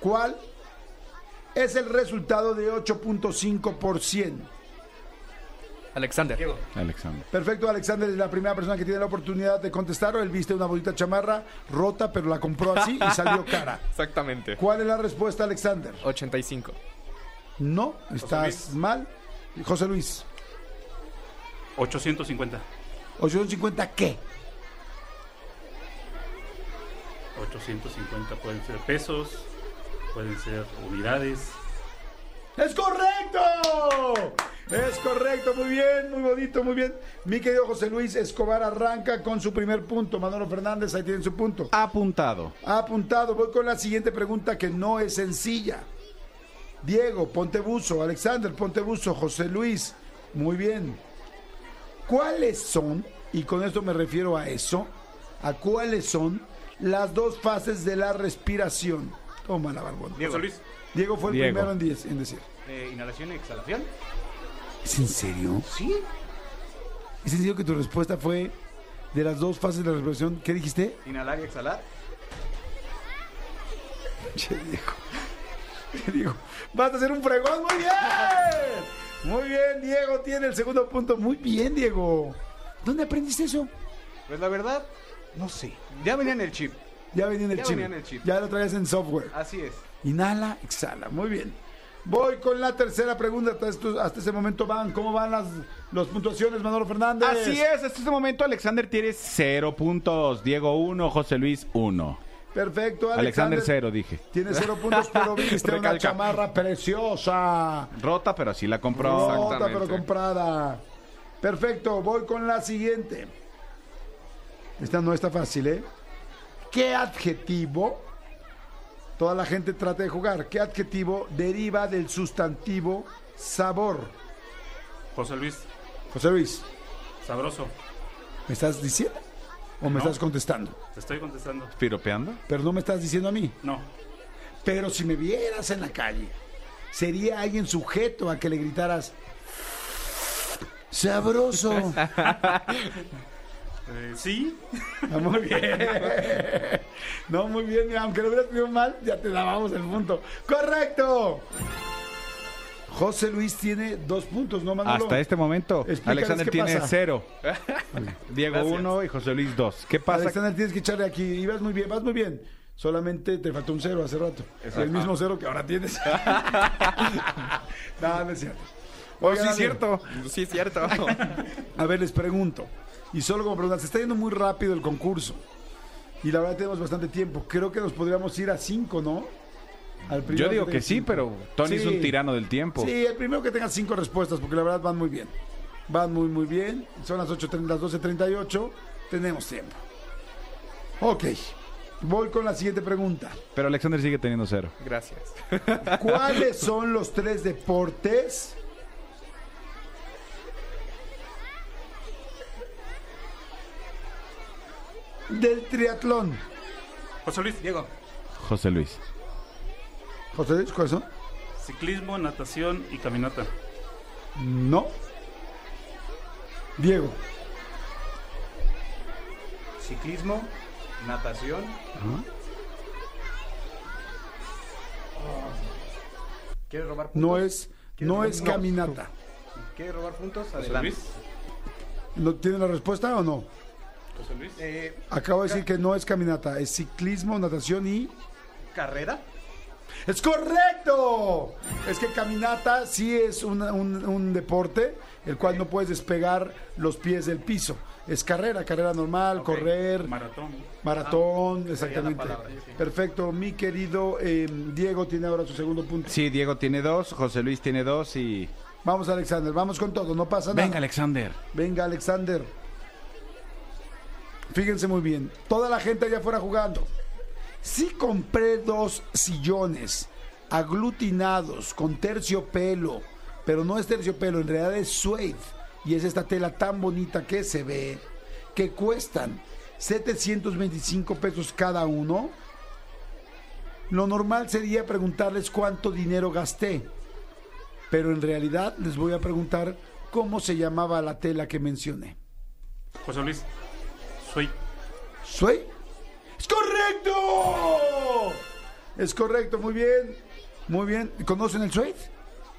¿cuál es el resultado de 8.5%? Alexander. Alexander. Perfecto, Alexander es la primera persona que tiene la oportunidad de contestar. Él viste una bonita chamarra rota, pero la compró así y salió cara. Exactamente. ¿Cuál es la respuesta, Alexander? 85. No, estás mal. José Luis, 850. 850 qué? 850 pueden ser pesos, pueden ser unidades. ¡Es correcto! Es correcto, muy bien, muy bonito, muy bien. Mi querido José Luis Escobar arranca con su primer punto. Manolo Fernández, ahí tienen su punto. Apuntado. Apuntado. Voy con la siguiente pregunta que no es sencilla. Diego, Pontebuso, Alexander, Pontebuso, José Luis. Muy bien. ¿Cuáles son, y con esto me refiero a eso, a cuáles son las dos fases de la respiración? Toma la barbón. Diego. José Luis, Diego fue el Diego. primero en, diez- en decir. Eh, inhalación y exhalación. ¿Es en serio? Sí. ¿Es en serio que tu respuesta fue de las dos fases de la respiración? ¿Qué dijiste? Inhalar y exhalar. Che, Diego. Che, Diego. Vas a hacer un fregón. Muy bien. Muy bien, Diego tiene el segundo punto. Muy bien, Diego. ¿Dónde aprendiste eso? Pues la verdad, no sé. Ya venía en el chip. Ya venía en el, Ya chip. venía en el chip. Ya lo traías en software. Así es. Inhala, exhala. Muy bien. Voy con la tercera pregunta. Hasta, esto- hasta ese momento van. ¿Cómo van las los puntuaciones, Manolo Fernández? Así es, hasta este momento Alexander tiene cero puntos, Diego uno, José Luis uno. Perfecto, Alexander Alexander. cero, dije. Tiene cero puntos, pero viste una chamarra preciosa. Rota, pero sí la compró. Rota, pero comprada. Perfecto, voy con la siguiente. Esta no está fácil, ¿eh? ¿Qué adjetivo? Toda la gente trata de jugar. ¿Qué adjetivo deriva del sustantivo sabor? José Luis, José Luis, sabroso. ¿me estás diciendo? ¿O me No. estás contestando? Te estoy contestando. ¿Piropeando? Pero no me estás diciendo a mí. No. Pero si me vieras en la calle, sería alguien sujeto a que le gritaras sabroso. Eh, sí. Ah, muy bien. No, muy bien. Aunque lo hubieras tenido mal, ya te dábamos el punto. ¡Correcto! José Luis tiene dos puntos, ¿no, Manolo? Hasta este momento, Explícales Alexander tiene pasa. cero. Diego uno y José Luis dos. ¿Qué pasa? Alexander, tienes que echarle aquí. Y vas muy bien, vas muy bien. Solamente te faltó un cero hace rato. El mismo cero que ahora tienes. no, no es cierto. Oh, Oigan, sí, es cierto. Sí, es cierto. A ver, les pregunto. Y solo como pregunta, se está yendo muy rápido el concurso. Y la verdad tenemos bastante tiempo. Creo que nos podríamos ir a cinco, ¿no? Al primero Yo digo que sí, cinco. pero Tony es un tirano del tiempo. Sí, el primero que tenga cinco respuestas, porque la verdad van muy bien. Van muy, muy bien. Son las, 8, las 12.38. Tenemos tiempo. Ok. Voy con la siguiente pregunta. Pero Alexander sigue teniendo cero. Gracias. ¿Cuáles son los tres deportes del triatlón? José Luis, Diego. José Luis. José Luis, ¿cuáles son? Ciclismo, natación y caminata. No. Diego. Ciclismo, natación. ¿Quieres robar puntos? No es, ¿Quieres no es caminata. ¿Quieres robar puntos? Adelante. ¿No ¿Tiene la respuesta o no? José Luis. Eh, Acabo de decir que no es caminata, es ciclismo, natación y... ¿Carrera? ¡Es correcto! Es que caminata sí es una- un, un deporte el cual no puedes despegar los pies del piso. Es carrera, carrera normal, Ok. correr, Maratón. maratón, Ah, exactamente. palabra, sí. Perfecto, mi querido eh, Diego tiene ahora su segundo punto. Sí, Diego tiene dos, José Luis tiene dos y... Vamos Alexander, vamos con todo, no pasa nada. Venga, Alexander. Venga, Alexander. Fíjense muy bien. Toda la gente allá afuera jugando. Si compré dos sillones aglutinados con terciopelo, pero no es terciopelo, en realidad es suede. Y es esta tela tan bonita que se ve, que cuestan 725 pesos cada uno. Lo normal sería preguntarles cuánto dinero gasté. Pero en realidad les voy a preguntar cómo se llamaba la tela que mencioné. José Luis. Soy. ¿Soy? ¡Es correcto! Es correcto, muy bien. Muy bien. ¿Conocen el suede?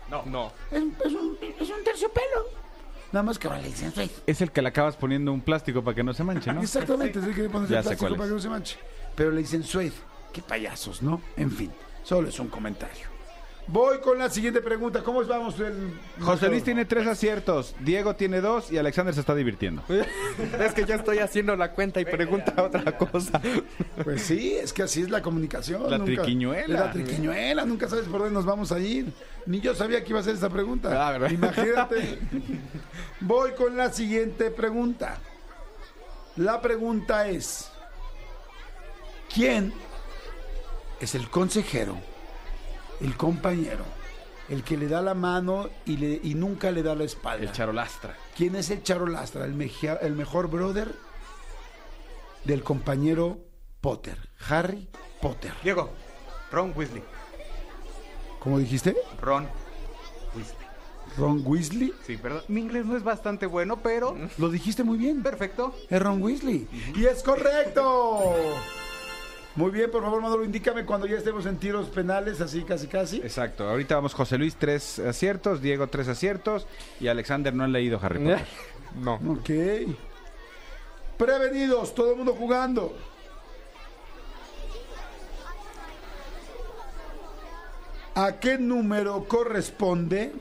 No. No. Es, es un, es un terciopelo. Nada más que ahora le dicen suede. Es el que le acabas poniendo un plástico para que no se manche, ¿no? Exactamente, es el que le pones Ya el sé plástico cuál para que no se manche. Pero le dicen suede. Qué payasos, ¿no? En fin, solo es un comentario. Voy con la siguiente pregunta. ¿Cómo vamos? El... José Luis tiene tres aciertos, Diego tiene dos y Alexander se está divirtiendo. Es que ya estoy haciendo la cuenta y pregunta otra cosa. Pues sí, es que así es la comunicación. La triquiñuela. es La triquiñuela, nunca sabes por dónde nos vamos a ir. Ni yo sabía que iba a ser esa pregunta. Ah, ¿verdad? Imagínate. Voy con la siguiente pregunta. La pregunta es: ¿Quién es el consejero, el compañero, el que le da la mano y, le, y nunca le da la espalda? El charolastra. ¿Quién es el charolastra? El, el mejor brother del compañero Potter, Harry Potter. Diego. Ron Weasley. ¿Cómo dijiste? Ron Weasley. Ron Weasley. Sí, perdón. Mi inglés no es bastante bueno, pero Lo dijiste muy bien. perfecto. Es Ron Weasley. Y es correcto. Muy bien, por favor, Manolo, indícame cuando ya estemos en tiros penales, así casi casi. Exacto, ahorita vamos José Luis tres aciertos, Diego tres aciertos y Alexander no ha leído Harry Potter. No. Ok. Prevenidos, todo el mundo jugando. ¿A qué número corresponde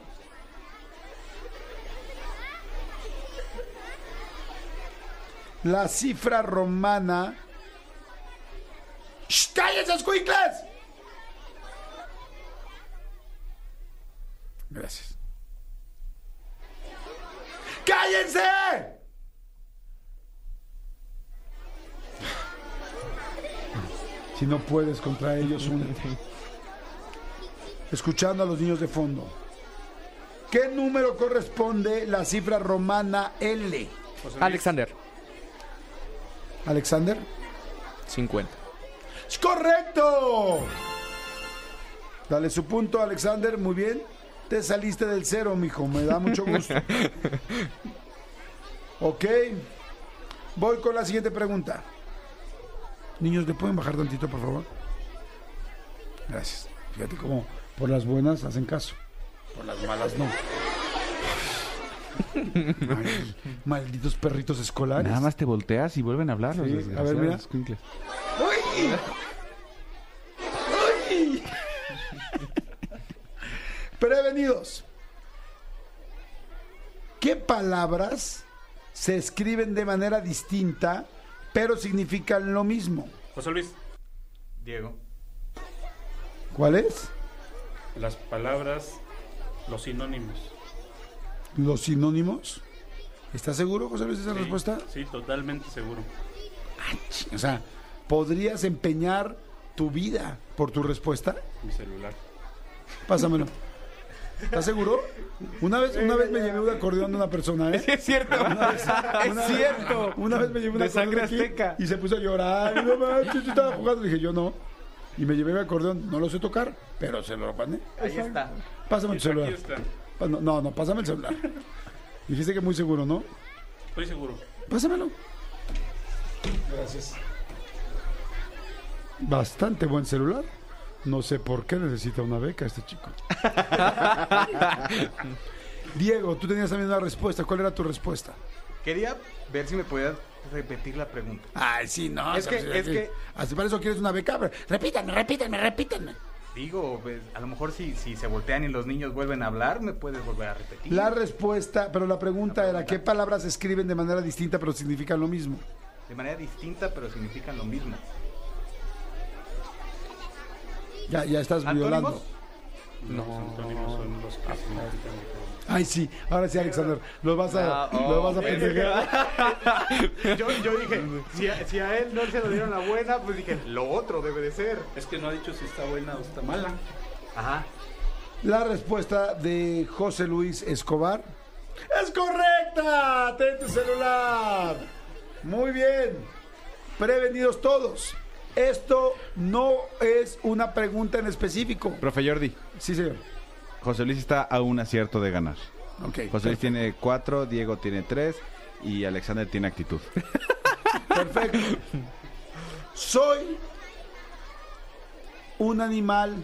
la cifra romana Shh. ¡Cállense, escuincles! Gracias. ¡Cállense! Si no puedes contra ellos, únete. Escuchando a los niños de fondo. ¿Qué número corresponde la cifra romana L? Alexander. ¿Alexander? 50. ¡Es correcto! Dale su punto, Alexander. Muy bien. Te saliste del cero, mijo. Me da mucho gusto. ok. Voy con la siguiente pregunta. Niños, ¿le pueden bajar tantito, por favor? Gracias. Fíjate cómo por las buenas hacen caso. Por las malas no. Ay, malditos perritos escolares. Nada más te volteas y vuelven a hablar. los a ver. ¡Uy! Prevenidos. ¿Qué palabras se escriben de manera distinta, pero significan lo mismo? José Luis, Diego. ¿Cuál es? las palabras, los sinónimos. ¿Los sinónimos? ¿Estás seguro, José Luis, de esa Sí, respuesta? Sí, totalmente seguro. O sea, ¿podrías empeñar tu vida por tu respuesta? Mi celular. Pásamelo. ¿Estás seguro? Una vez, una vez me llevé un acordeón de una persona, ¿eh? Es cierto. Una vez, es cierto. Una vez me llevé un De acordeón sangre aquí azteca. y se puso a llorar. Y no manches, yo estaba jugando. Dije, yo no. Y me llevé mi acordeón. No lo sé tocar, pero se lo gané. Ahí está. Pásame tu Aquí celular. No, no, no, pásame el celular. Dijiste que muy seguro, ¿no? Estoy seguro. Pásamelo. Gracias. Bastante buen celular. No sé por qué necesita una beca este chico. Diego, tú tenías también una respuesta. ¿Cuál era tu respuesta? Quería ver si me podías repetir la pregunta. Ay, sí, no. Es que- es que- Así para eso quieres una beca. pero Repítanme, repítanme, repítanme. Digo, pues, a lo mejor si, si se voltean y los niños vuelven a hablar, me puedes volver a repetir. La respuesta, pero la pregunta era, ¿qué palabras se escriben de manera distinta pero significan lo mismo? De manera distinta, pero significan lo mismo. Ya, ya estás violando. No. Son los que significan diferente. Ay, sí. Ahora sí, Alexander. Lo vas a, No, lo vas a pendejear. yo, yo dije, si a, si a él no se lo dieron la buena, pues dije, lo otro debe de ser. Es que no ha dicho si está buena o está mala. Ajá. La respuesta de José Luis Escobar es correcta. Ten tu celular. Muy bien. Prevenidos todos. Esto no es una pregunta en específico. Profe Jordi, Sí, señor. José Luis está a un acierto de ganar. Ok. José Luis tiene cuatro, Diego tiene tres y Alexander tiene actitud. Perfecto. Soy un animal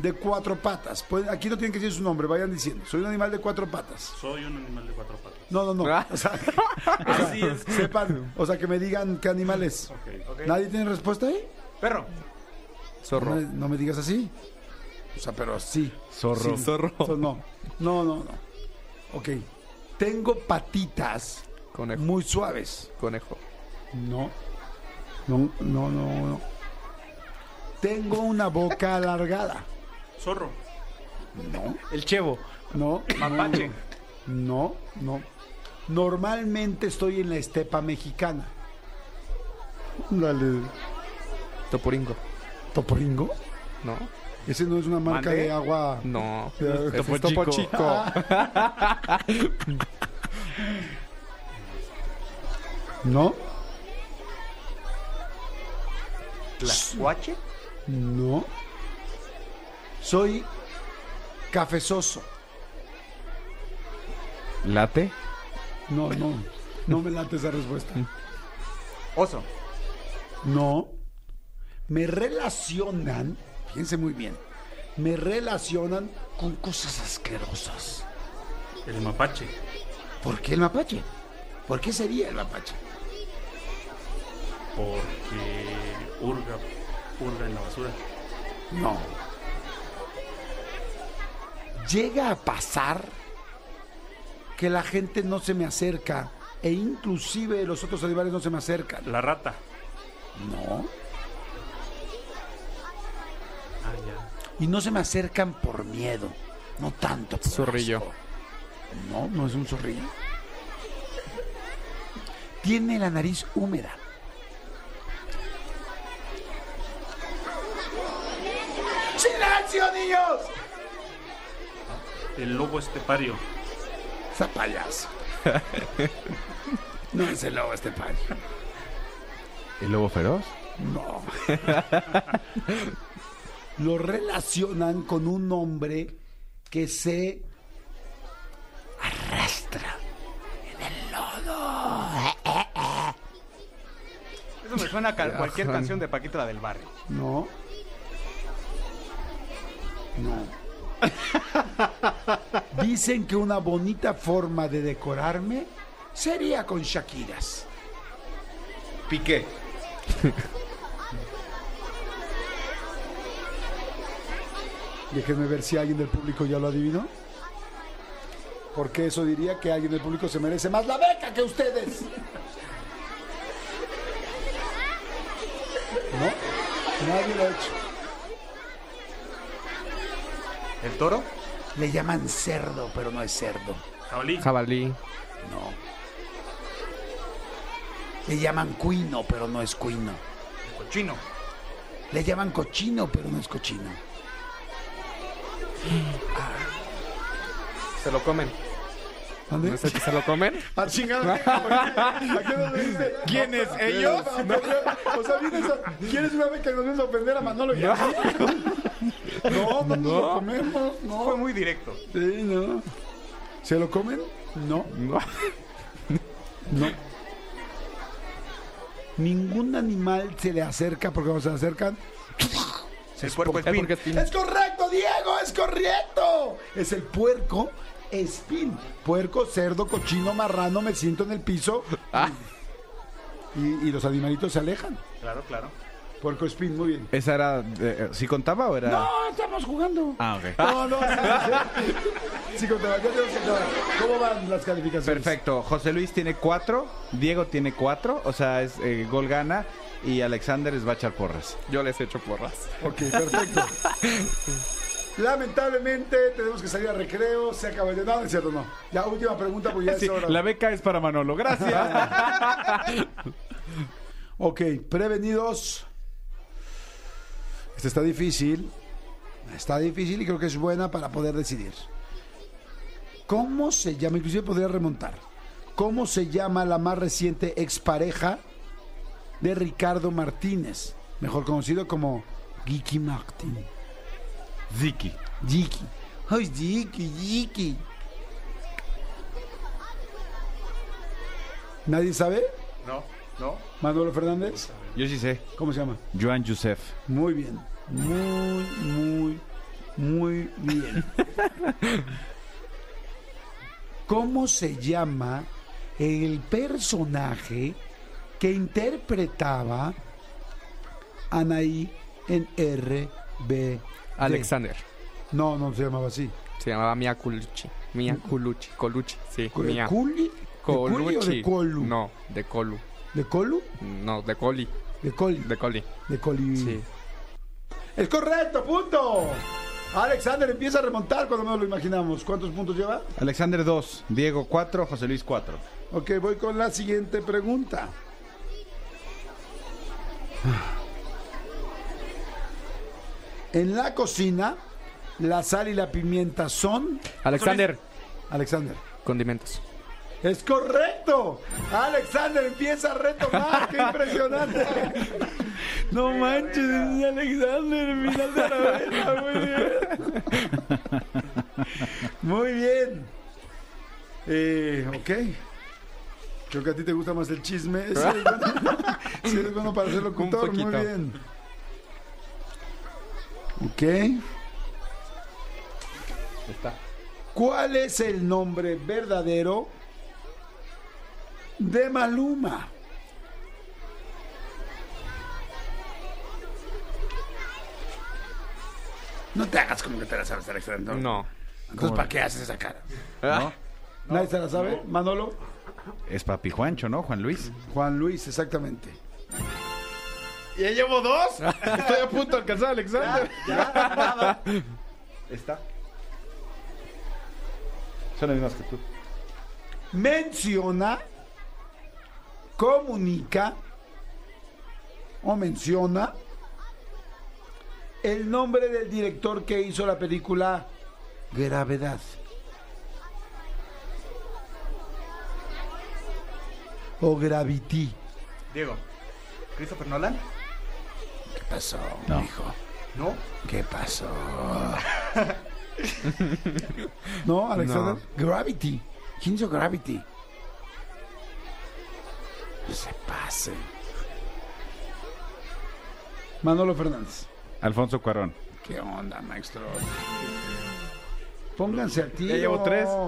de cuatro patas. Pueden- aquí no tienen que decir su nombre, vayan diciendo. Soy un animal de cuatro patas. Soy un animal de cuatro patas. No, no, no. O sea, o sea, sepan, o sea, que me digan qué animal es. Ok. ¿Nadie tiene respuesta ahí? Perro. Zorro. No me, no me digas así. O sea, pero sí. Zorro. Sí. Zorro. So- no, no, no, no. Ok. Tengo patitas Conejo. muy suaves. Conejo. No. No, no, no, no. Tengo una boca alargada. Zorro. No, El chevo. no. Mapache. No, no. Normalmente estoy en la estepa mexicana. Dale. Toporingo. ¿Toporingo? No. Ese no es una marca ¿Mande? de agua. No. de- Ese es Topo Chico. ¿No? Tlacuache. No. Soy cafezoso. Late. No, no. No me late esa respuesta. Oso. No. Me relacionan, fíjense muy bien, me relacionan con cosas asquerosas. El mapache. ¿Por qué el mapache? ¿Por qué sería el mapache? Porque hurga, hurga en la basura. No. Llega a pasar que la gente no se me acerca e inclusive los otros animales no se me acercan. La rata. No. Ah, ya. Y no se me acercan por miedo, no tanto por Zorrillo. asco. No, no es un zorrillo. Tiene la nariz húmeda. ¡Silencio, niños! El lobo estepario. Esa payaso. No es el lobo este payo. ¿El lobo feroz? No. Lo relacionan con un hombre que se arrastra en el lodo. Eso me suena a ca- cualquier canción de Paquita la del barrio. No. No. Dicen que una bonita forma de decorarme sería con Shakiras. Piqué. Déjenme ver si alguien del público ya lo adivinó. Porque eso diría que alguien del público se merece más la beca que ustedes. No, nadie lo ha hecho. ¿El toro? Le llaman cerdo, pero no es cerdo. Jabalí. Jabalí. No. Le llaman cuino, pero no es cuino. Cochino. Le llaman cochino, pero no es cochino. Se lo comen. ¿Dónde? ¿No sé que se lo comen? Ah, chingada. ¿A qué nos dice? ¿Quiénes? ¿Ellos? O sea, vienes a- ¿quieres una vez que nos vienes a ofender a Manolo y a mí? No, no nos lo comemos. No. Fue muy directo. Sí, no. ¿Se lo comen? No. No. No. Ningún animal se le acerca porque cuando se acercan. El puerco Es espín. porque es pin- ¡Es correcto, Diego! ¡Es correcto! Es el puerco espín. Puerco, cerdo, cochino, marrano, me siento en el piso. Y, y los animalitos se alejan. Claro, claro. Puerco espín, muy bien. ¿Esa era. eh, ¿Sí contaba o era.? No, estamos jugando. Ah, ok. No, no, sí, contaba, ya tenemos que acabar. ¿Cómo van las calificaciones? Perfecto. José Luis tiene cuatro, Diego tiene cuatro, o sea, es eh, gol gana y Alexander es va a echar porras. Yo les echo porras. Ok, perfecto. Lamentablemente tenemos que salir a recreo, se acaba de... No, no es cierto, no. Ya, última pregunta, porque ya Sí, es hora. la beca es para Manolo, gracias. Ok, prevenidos. Esta está difícil. Está difícil y creo que es buena para poder decidir. ¿Cómo se llama? Inclusive podría remontar. ¿Cómo se llama la más reciente expareja de Ricardo Martínez? Mejor conocido como Giki Martín. Ziki. Giki. Ay, Giki, Giki. ¿Nadie sabe? No, no. Manolo Fernández. Yo sí sé. ¿Cómo se llama? Joan Youssef. Muy bien. Muy, muy, muy bien. ¿Cómo se llama el personaje que interpretaba Anaí en RB? Alexander. No, no se llamaba así. Se llamaba Mia Colucci. Mia Colucci. Colucci, sí. Mia. ¿Culi? ¿De Culi o de Colu? No, de Colu. ¿De Colu? No, de Coli. De Coli. De Coli. De Coli. Sí. Es correcto, punto. Alexander empieza a remontar cuando menos lo imaginamos. ¿Cuántos puntos lleva? Alexander 2, Diego 4, José Luis 4. Ok, voy con la siguiente pregunta. En la cocina, la sal y la pimienta son... Alexander. Alexander. Condimentos. Es correcto. Alexander empieza a retomar. Qué impresionante. No manches, es Alexander, el final de la venta. Muy bien. Muy bien. Eh, ok. Creo que a ti te gusta más el chisme. Sí, eres bueno, sí eres bueno para ser locutor. Muy bien. Ok. Está. ¿Cuál es el nombre verdadero de Maluma? No te hagas como que te la sabes, Alexander. No. Entonces, ¿para qué haces esa cara? ¿No? ¿Nadie se la sabe? ¿Manolo? Es Papi Juancho, ¿no? Juan Luis. Juan Luis, exactamente. Ya llevo dos. Estoy a punto de alcanzar a Alexander. Está. Son las mismas que tú. Menciona, comunica o menciona el nombre del director que hizo la película Gravedad. O Gravity. Diego, ¿Christopher Nolan? ¿Qué pasó, No. hijo? ¿No? ¿Qué pasó? ¿No, Alexander? Gravity. ¿Quién hizo Gravity? No se pase. Manolo Fernández. Alfonso Cuarón. ¿Qué onda, maestro? Pónganse al tiro. Ya llevo tres.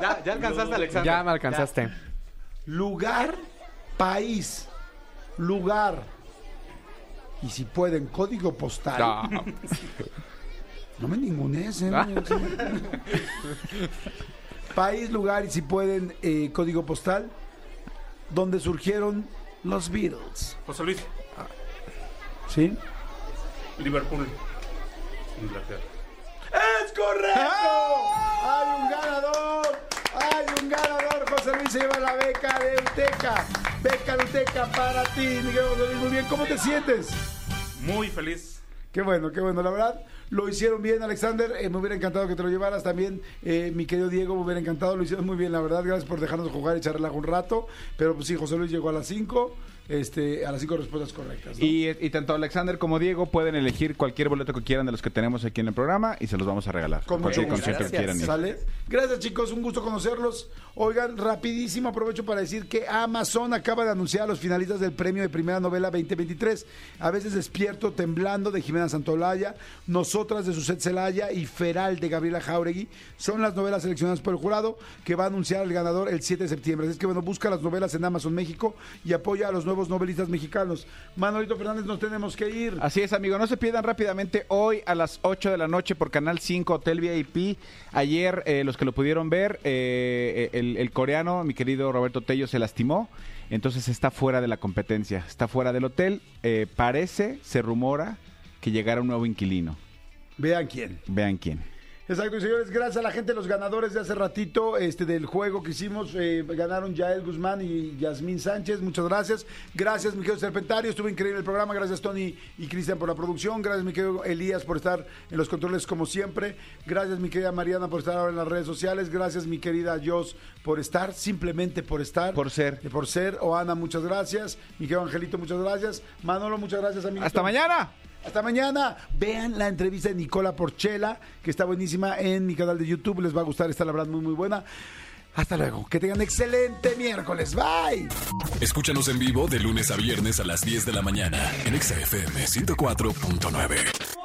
Ya, ya alcanzaste, Alexander. Ya me alcanzaste. Lugar, país, lugar. Y si pueden, código postal. No. No me ningunees, ¿eh? Ah. País, lugar y si pueden, eh, código postal, donde surgieron los Beatles. José Luis, ¿Sí? Liverpool, Inglaterra. ¡Es correcto! ¡Hay un ganador! ¡Hay un ganador! José Luis se lleva la beca de Uteca. Beca de Uteca para ti, Miguel José Luis. Muy bien, ¿cómo te sientes? Muy feliz. Qué bueno, qué bueno, la verdad. Lo hicieron bien, Alexander. Eh, me hubiera encantado que te lo llevaras también. eh, mi querido Diego, me hubiera encantado. Lo hicieron muy bien, la verdad. Gracias por dejarnos jugar y echar relajo un rato. Pero pues sí, José Luis llegó a las 5. Este, a las 5 respuestas correctas. ¿no? Y, y tanto Alexander como Diego pueden elegir cualquier boleto que quieran de los que tenemos aquí en el programa y se los vamos a regalar. Con cualquier concierto que quieran ir. ¿Sale? Gracias chicos, un gusto conocerlos. Oigan, rapidísimo aprovecho para decir que Amazon acaba de anunciar a los finalistas del premio de primera novela 2023. A veces despierto temblando de Jimena Santolaya, Nosotras de Suset Celaya y Feral de Gabriela Jauregui. Son las novelas seleccionadas por el jurado que va a anunciar al ganador el 7 de septiembre. Así es que bueno, busca las novelas en Amazon México y apoya a los nuevos novelistas mexicanos. Manolito Fernández, nos tenemos que ir. Así es, amigo. No se pierdan rápidamente hoy a las 8 de la noche por Canal 5 Hotel VIP. Ayer, eh, los que lo pudieron ver, eh, el, el coreano, mi querido Roberto Tello, se lastimó. Entonces está fuera de la competencia. Está fuera del hotel. Eh, parece, se rumora, que llegará un nuevo inquilino. Vean quién. Vean quién. Exacto, y señores, gracias a la gente, los ganadores de hace ratito este del juego que hicimos, eh, ganaron Yael Guzmán y Yasmín Sánchez, muchas gracias. Gracias, mi querido Serpentario, estuvo increíble el programa, gracias Tony y Cristian por la producción, gracias mi querido Elías por estar en los controles como siempre, gracias mi querida Mariana por estar ahora en las redes sociales, gracias mi querida Jos por estar, simplemente por estar. Por ser. Eh, Por ser, Oana, muchas gracias, mi querido Angelito, muchas gracias, Manolo, muchas gracias, amigo. ¡Hasta mañana! Hasta mañana. Vean la entrevista de Nicola Porchela, que está buenísima en mi canal de YouTube. Les va a gustar, está la verdad muy, muy buena. Hasta luego. Que tengan excelente miércoles. Bye. Escúchanos en vivo de lunes a viernes a las 10 de la mañana en Exa FM 104.9.